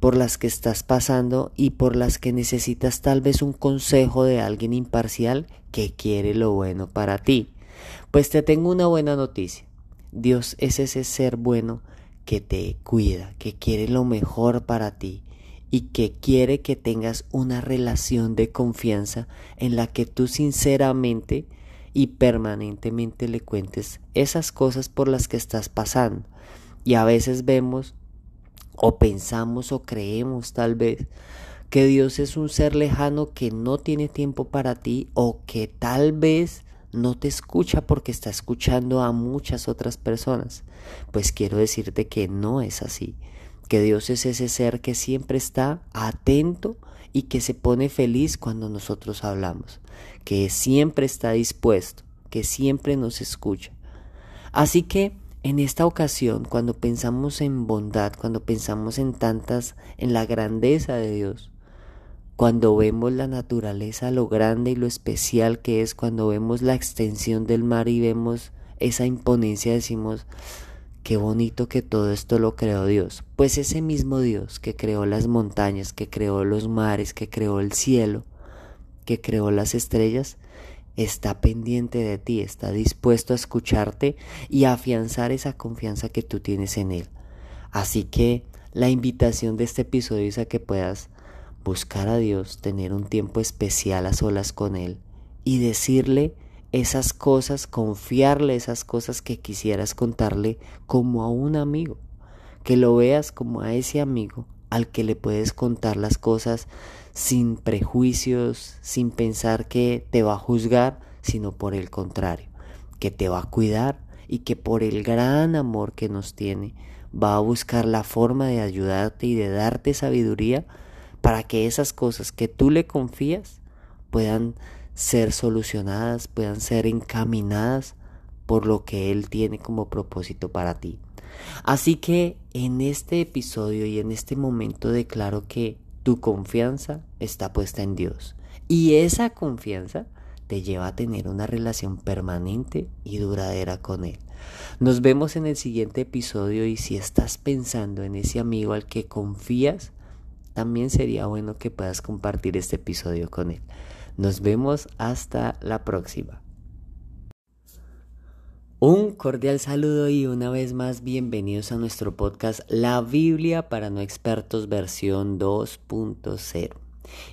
por las que estás pasando y por las que necesitas tal vez un consejo de alguien imparcial que quiere lo bueno para ti. Pues te tengo una buena noticia. Dios es ese ser bueno que te cuida, que quiere lo mejor para ti y que quiere que tengas una relación de confianza en la que tú sinceramente y permanentemente le cuentes esas cosas por las que estás pasando. Y a veces vemos o pensamos o creemos tal vez que Dios es un ser lejano que no tiene tiempo para ti o que tal vez no te escucha porque está escuchando a muchas otras personas. Pues quiero decirte que no es así, que Dios es ese ser que siempre está atento y que se pone feliz cuando nosotros hablamos, que siempre está dispuesto, que siempre nos escucha. Así que en esta ocasión, cuando pensamos en bondad, cuando pensamos en tantas, en la grandeza de Dios, cuando vemos la naturaleza, lo grande y lo especial que es, cuando vemos la extensión del mar y vemos esa imponencia, decimos, qué bonito que todo esto lo creó Dios. Pues ese mismo Dios que creó las montañas, que creó los mares, que creó el cielo, que creó las estrellas, está pendiente de ti, está dispuesto a escucharte y a afianzar esa confianza que tú tienes en Él. Así que la invitación de este episodio es a que puedas buscar a Dios, tener un tiempo especial a solas con Él y decirle esas cosas, confiarle esas cosas que quisieras contarle como a un amigo, que lo veas como a ese amigo al que le puedes contar las cosas sin prejuicios, sin pensar que te va a juzgar, sino por el contrario, que te va a cuidar y que por el gran amor que nos tiene va a buscar la forma de ayudarte y de darte sabiduría para que esas cosas que tú le confías puedan ser solucionadas, puedan ser encaminadas por lo que Él tiene como propósito para ti. Así que en este episodio y en este momento declaro que tu confianza está puesta en Dios. Y esa confianza te lleva a tener una relación permanente y duradera con Él. Nos vemos en el siguiente episodio y si estás pensando en ese amigo al que confías, también sería bueno que puedas compartir este episodio con él. Nos vemos hasta la próxima. Un cordial saludo y una vez más bienvenidos a nuestro podcast La Biblia para no expertos versión 2.0.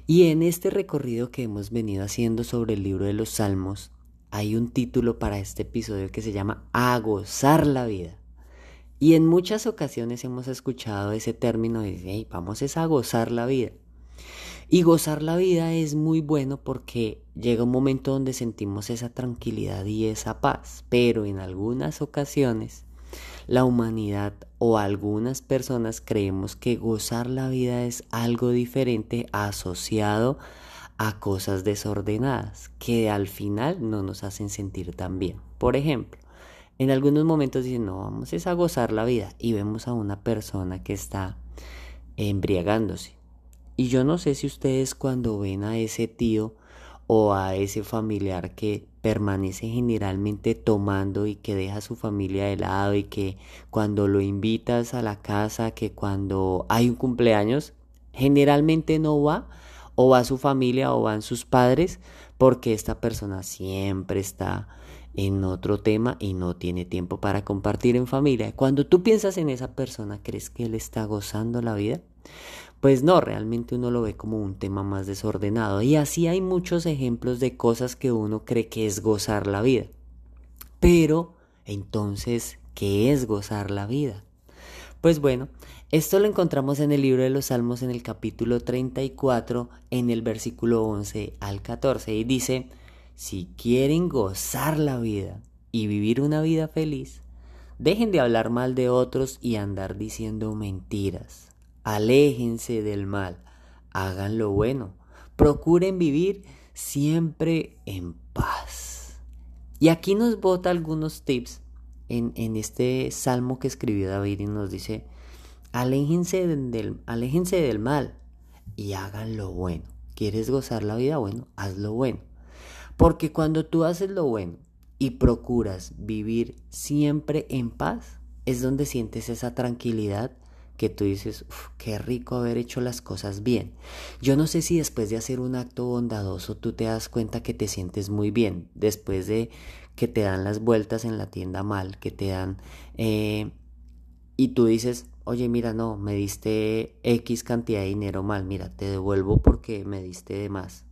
Y en este recorrido que hemos venido haciendo sobre el libro de los Salmos, hay un título para este episodio que se llama A gozar la vida. Y en muchas ocasiones hemos escuchado ese término de, hey, vamos a gozar la vida. Y gozar la vida es muy bueno porque llega un momento donde sentimos esa tranquilidad y esa paz, pero en algunas ocasiones la humanidad o algunas personas creemos que gozar la vida es algo diferente asociado a cosas desordenadas que al final no nos hacen sentir tan bien. Por ejemplo, en algunos momentos dicen, no, vamos a gozar la vida y vemos a una persona que está embriagándose. Y yo no sé si ustedes cuando ven a ese tío o a ese familiar que permanece generalmente tomando y que deja a su familia de lado y que cuando lo invitas a la casa, que cuando hay un cumpleaños, generalmente no va o va su familia o van sus padres porque esta persona siempre está en otro tema y no tiene tiempo para compartir en familia. Cuando tú piensas en esa persona, ¿crees que él está gozando la vida? Pues no, realmente uno lo ve como un tema más desordenado. Y así hay muchos ejemplos de cosas que uno cree que es gozar la vida. Pero, entonces, ¿qué es gozar la vida? Pues bueno, esto lo encontramos en el libro de los Salmos en el capítulo 34, en el versículo 11 al 14, y dice, si quieren gozar la vida y vivir una vida feliz, dejen de hablar mal de otros y andar diciendo mentiras aléjense del mal, hagan lo bueno, procuren vivir siempre en paz. Y aquí nos bota algunos tips en, en este salmo que escribió David y nos dice, aléjense del, aléjense del mal y hagan lo bueno. ¿Quieres gozar la vida? Bueno, haz lo bueno. Porque cuando tú haces lo bueno y procuras vivir siempre en paz, es donde sientes esa tranquilidad que tú dices, qué rico haber hecho las cosas bien. Yo no sé si después de hacer un acto bondadoso tú te das cuenta que te sientes muy bien, después de que te dan las vueltas en la tienda mal, que te dan... Eh, y tú dices, oye, mira, no, me diste X cantidad de dinero mal, mira, te devuelvo porque me diste de más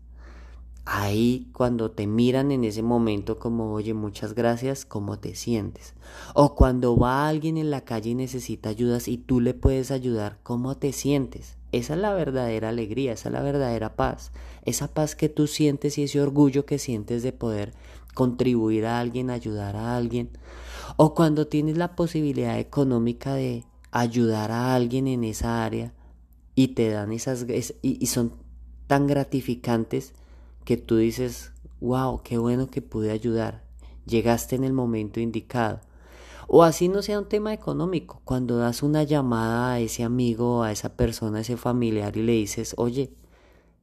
ahí cuando te miran en ese momento como, oye, muchas gracias, ¿cómo te sientes? O cuando va alguien en la calle y necesita ayudas y tú le puedes ayudar, ¿cómo te sientes? Esa es la verdadera alegría, esa es la verdadera paz. Esa paz que tú sientes y ese orgullo que sientes de poder contribuir a alguien, ayudar a alguien. O cuando tienes la posibilidad económica de ayudar a alguien en esa área y te dan esas y, son tan gratificantes que tú dices, wow, qué bueno que pude ayudar, llegaste en el momento indicado. O así no sea un tema económico, cuando das una llamada a ese amigo, a esa persona, a ese familiar y le dices, oye,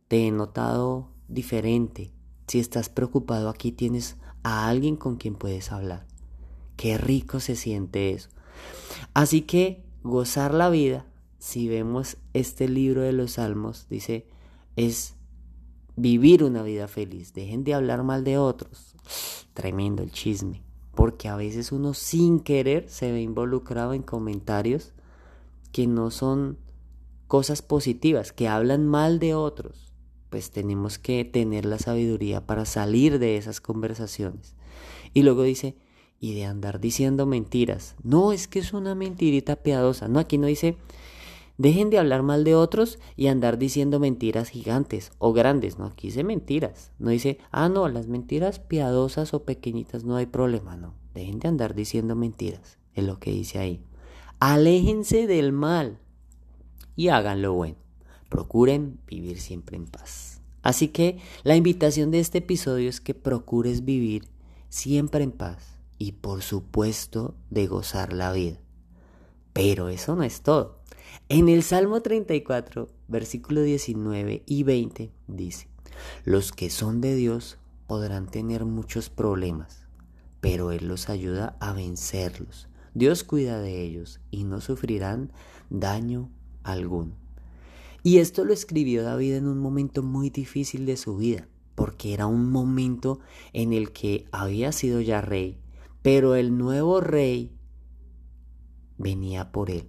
te he notado diferente. Si estás preocupado aquí tienes a alguien con quien puedes hablar. Qué rico se siente eso. Así que gozar la vida, si vemos este libro de los salmos, dice, es vivir una vida feliz. Dejen de hablar mal de otros. Tremendo el chisme. Porque a veces uno sin querer se ve involucrado en comentarios que no son cosas positivas, que hablan mal de otros. Pues tenemos que tener la sabiduría para salir de esas conversaciones. Y luego dice, y de andar diciendo mentiras. No, es que es una mentirita piadosa. No, aquí no dice, Dejen de hablar mal de otros y andar diciendo mentiras gigantes o grandes, ¿no? Aquí dice mentiras. No dice, ah, no, las mentiras piadosas o pequeñitas no hay problema, no. Dejen de andar diciendo mentiras, es lo que dice ahí. Aléjense del mal y hagan lo bueno. Procuren vivir siempre en paz. Así que la invitación de este episodio es que procures vivir siempre en paz y por supuesto de gozar la vida. Pero eso no es todo. En el Salmo 34, versículo 19 y 20 dice, los que son de Dios podrán tener muchos problemas, pero Él los ayuda a vencerlos. Dios cuida de ellos y no sufrirán daño alguno. Y esto lo escribió David en un momento muy difícil de su vida, porque era un momento en el que había sido ya rey, pero el nuevo rey venía por él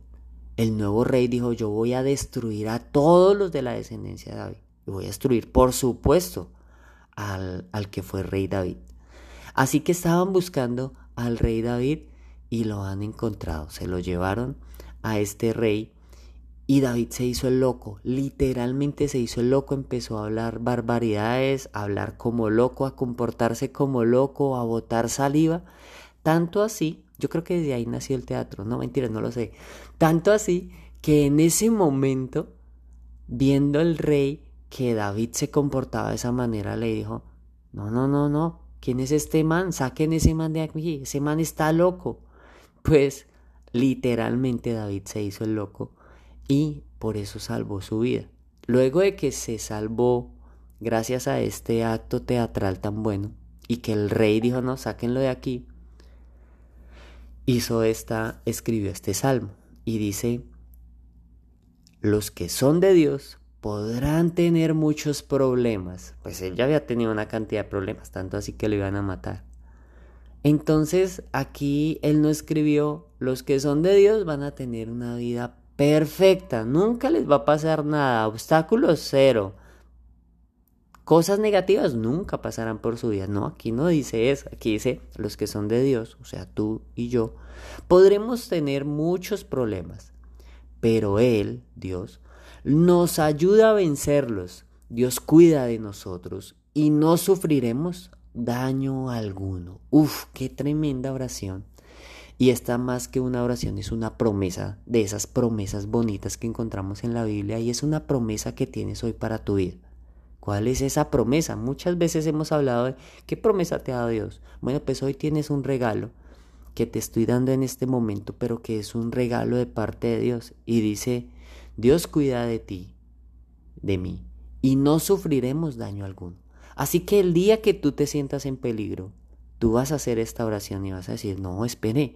el nuevo rey dijo, yo voy a destruir a todos los de la descendencia de David. Y voy a destruir, por supuesto, al, al que fue rey David. Así que estaban buscando al rey David y lo han encontrado. Se lo llevaron a este rey y David se hizo el loco, literalmente se hizo el loco, empezó a hablar barbaridades, a hablar como loco, a comportarse como loco, a botar saliva, tanto así yo creo que desde ahí nació el teatro, no mentiras, no lo sé. Tanto así que en ese momento, viendo el rey que David se comportaba de esa manera, le dijo, no, no, no, no, ¿quién es este man? Saquen ese man de aquí, ese man está loco. Pues literalmente David se hizo el loco y por eso salvó su vida. Luego de que se salvó gracias a este acto teatral tan bueno, y que el rey dijo, no, sáquenlo de aquí, hizo esta, escribió este salmo y dice, los que son de Dios podrán tener muchos problemas. Pues él ya había tenido una cantidad de problemas, tanto así que lo iban a matar. Entonces aquí él no escribió, los que son de Dios van a tener una vida perfecta, nunca les va a pasar nada, obstáculos cero. Cosas negativas nunca pasarán por su vida. No, aquí no dice eso. Aquí dice los que son de Dios, o sea, tú y yo, podremos tener muchos problemas. Pero Él, Dios, nos ayuda a vencerlos. Dios cuida de nosotros y no sufriremos daño alguno. Uf, qué tremenda oración. Y esta más que una oración es una promesa de esas promesas bonitas que encontramos en la Biblia y es una promesa que tienes hoy para tu vida. ¿Cuál es esa promesa? Muchas veces hemos hablado de qué promesa te ha dado Dios. Bueno, pues hoy tienes un regalo que te estoy dando en este momento, pero que es un regalo de parte de Dios. Y dice, Dios cuida de ti, de mí, y no sufriremos daño alguno. Así que el día que tú te sientas en peligro, tú vas a hacer esta oración y vas a decir, no, espere,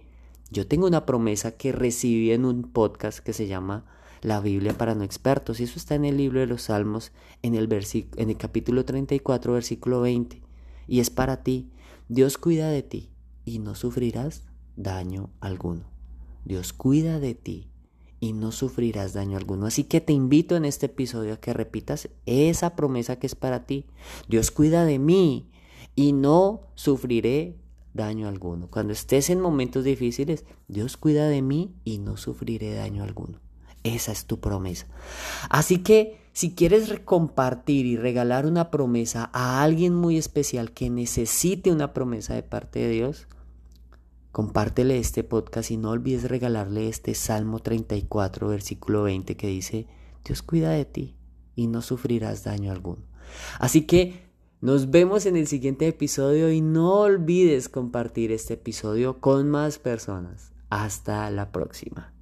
yo tengo una promesa que recibí en un podcast que se llama La Biblia para no expertos, y eso está en el libro de los Salmos, en el, en el capítulo 34, versículo 20, y es para ti. Dios cuida de ti y no sufrirás daño alguno. Dios cuida de ti y no sufrirás daño alguno. Así que te invito en este episodio a que repitas esa promesa que es para ti. Dios cuida de mí y no sufriré daño alguno. Cuando estés en momentos difíciles, Dios cuida de mí y no sufriré daño alguno. Esa es tu promesa. Así que si quieres compartir y regalar una promesa a alguien muy especial que necesite una promesa de parte de Dios, Compártele este podcast y no olvides regalarle este Salmo 34, versículo 20 que dice, Dios cuida de ti y no sufrirás daño alguno. Así que nos vemos en el siguiente episodio y no olvides compartir este episodio con más personas. Hasta la próxima.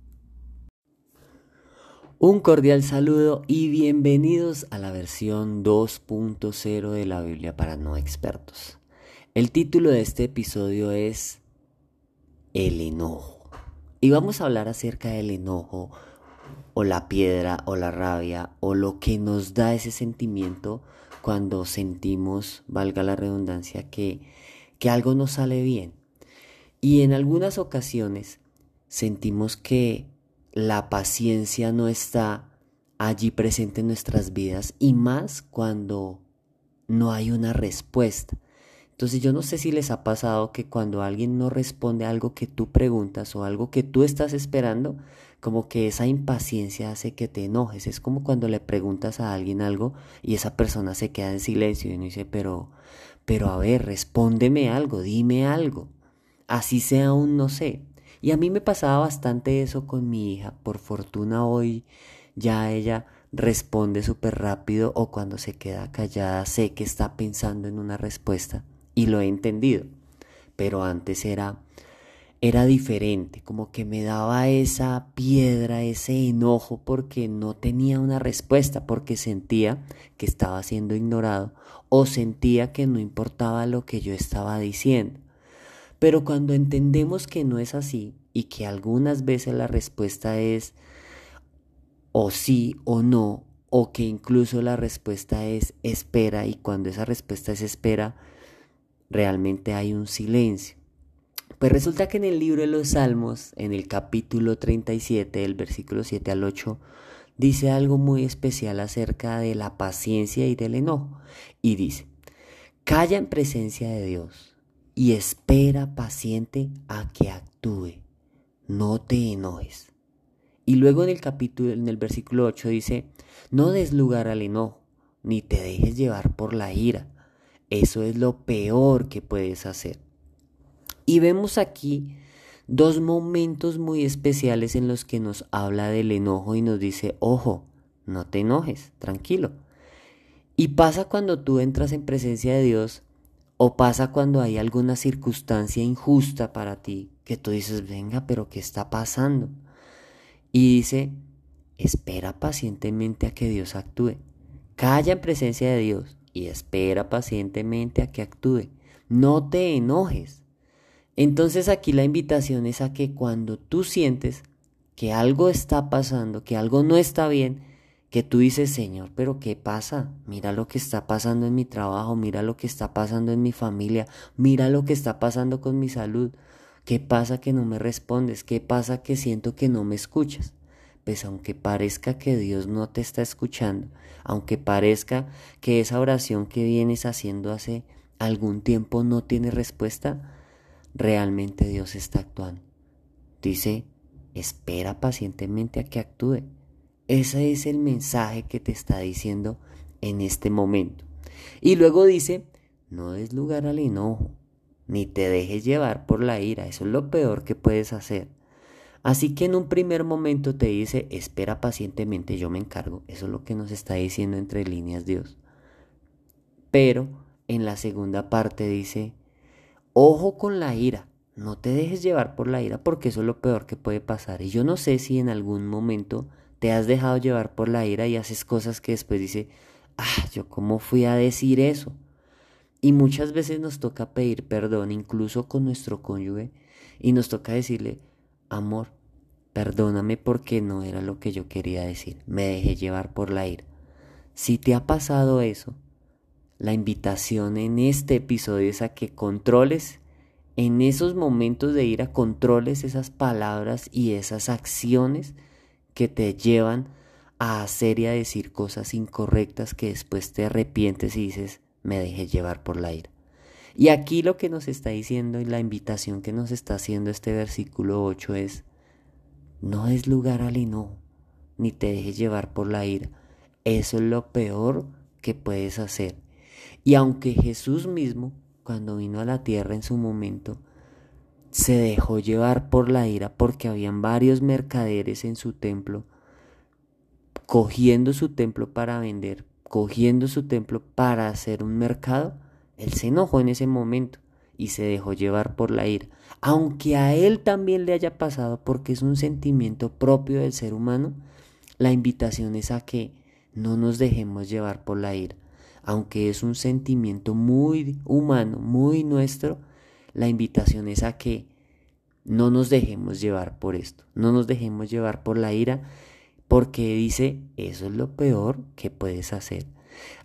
Un cordial saludo y bienvenidos a la versión 2.0 de la Biblia para no expertos. El título de este episodio es el enojo. Y vamos a hablar acerca del enojo o la piedra o la rabia o lo que nos da ese sentimiento cuando sentimos, valga la redundancia, que, que algo no sale bien. Y en algunas ocasiones sentimos que la paciencia no está allí presente en nuestras vidas y más cuando no hay una respuesta. Entonces yo no sé si les ha pasado que cuando alguien no responde a algo que tú preguntas o algo que tú estás esperando, como que esa impaciencia hace que te enojes. Es como cuando le preguntas a alguien algo y esa persona se queda en silencio y uno dice, pero, pero a ver, respóndeme algo, dime algo. Así sea un no sé. Y a mí me pasaba bastante eso con mi hija. Por fortuna hoy ya ella responde súper rápido o cuando se queda callada sé que está pensando en una respuesta y lo he entendido. Pero antes era era diferente, como que me daba esa piedra, ese enojo porque no tenía una respuesta, porque sentía que estaba siendo ignorado o sentía que no importaba lo que yo estaba diciendo. Pero cuando entendemos que no es así y que algunas veces la respuesta es o sí o no, o que incluso la respuesta es espera y cuando esa respuesta es espera, realmente hay un silencio. Pues resulta que en el libro de los Salmos, en el capítulo 37, del versículo 7 al 8, dice algo muy especial acerca de la paciencia y del enojo. Y dice, calla en presencia de Dios y espera paciente a que actúe. No te enojes. Y luego en el capítulo, en el versículo 8 dice, no des lugar al enojo, ni te dejes llevar por la ira eso es lo peor que puedes hacer. Y vemos aquí dos momentos muy especiales en los que nos habla del enojo y nos dice, ojo, no te enojes, tranquilo. Y pasa cuando tú entras en presencia de Dios o pasa cuando hay alguna circunstancia injusta para ti que tú dices, venga, pero ¿qué está pasando? Y dice, espera pacientemente a que Dios actúe. Calla en presencia de Dios y espera pacientemente a que actúe. No te enojes. Entonces aquí la invitación es a que cuando tú sientes que algo está pasando, que algo no está bien, que tú dices, Señor, pero ¿qué pasa? Mira lo que está pasando en mi trabajo, mira lo que está pasando en mi familia, mira lo que está pasando con mi salud. ¿Qué pasa que no me respondes? ¿Qué pasa que siento que no me escuchas? Pues aunque parezca que Dios no te está escuchando, aunque parezca que esa oración que vienes haciendo hace algún tiempo no tiene respuesta, realmente Dios está actuando. Dice, espera pacientemente a que actúe. Ese es el mensaje que te está diciendo en este momento. Y luego dice, no des lugar al enojo, ni te dejes llevar por la ira, eso es lo peor que puedes hacer. Así que en un primer momento te dice, espera pacientemente, yo me encargo. Eso es lo que nos está diciendo entre líneas Dios. Pero en la segunda parte dice, ojo con la ira, no te dejes llevar por la ira porque eso es lo peor que puede pasar. Y yo no sé si en algún momento te has dejado llevar por la ira y haces cosas que después dice, ah, yo cómo fui a decir eso. Y muchas veces nos toca pedir perdón, incluso con nuestro cónyuge, y nos toca decirle, amor, perdóname porque no era lo que yo quería decir, me dejé llevar por la ira. Si te ha pasado eso, la invitación en este episodio es a que controles en esos momentos de ira, controles esas palabras y esas acciones que te llevan a hacer y a decir cosas incorrectas que después te arrepientes y dices, me dejé llevar por la ira. Y aquí lo que nos está diciendo y la invitación que nos está haciendo este versículo 8 es, no es lugar al enojo, ni te dejes llevar por la ira. Eso es lo peor que puedes hacer. Y aunque Jesús mismo, cuando vino a la tierra en su momento, se dejó llevar por la ira porque habían varios mercaderes en su templo, cogiendo su templo para vender, cogiendo su templo para hacer un mercado, él se enojó en ese momento y se dejó llevar por la ira. Aunque a él también le haya pasado porque es un sentimiento propio del ser humano, la invitación es a que no nos dejemos llevar por la ira. Aunque es un sentimiento muy humano, muy nuestro, la invitación es a que no nos dejemos llevar por esto, no nos dejemos llevar por la ira porque dice, eso es lo peor que puedes hacer.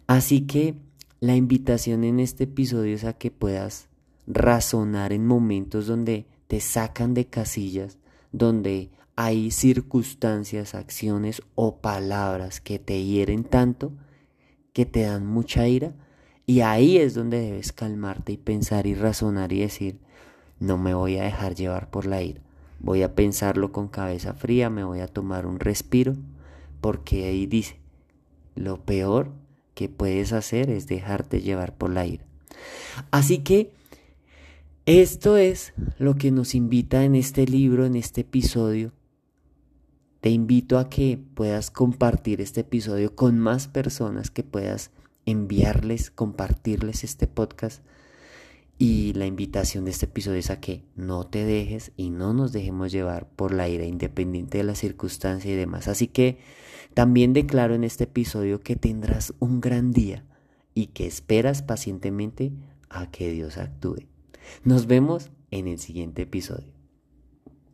Así que la invitación en este episodio es a que puedas razonar en momentos donde te sacan de casillas, donde hay circunstancias, acciones o palabras que te hieren tanto, que te dan mucha ira, y ahí es donde debes calmarte y pensar y razonar y decir, no me voy a dejar llevar por la ira. Voy a pensarlo con cabeza fría, me voy a tomar un respiro, porque ahí dice, lo peor que puedes hacer es dejarte llevar por la ira. Así que esto es lo que nos invita en este libro, en este episodio. Te invito a que puedas compartir este episodio con más personas, que puedas enviarles, compartirles este podcast y la invitación de este episodio es a que no te dejes y no nos dejemos llevar por la ira independiente de la circunstancia y demás. Así que también declaro en este episodio que tendrás un gran día y que esperas pacientemente a que Dios actúe. Nos vemos en el siguiente episodio.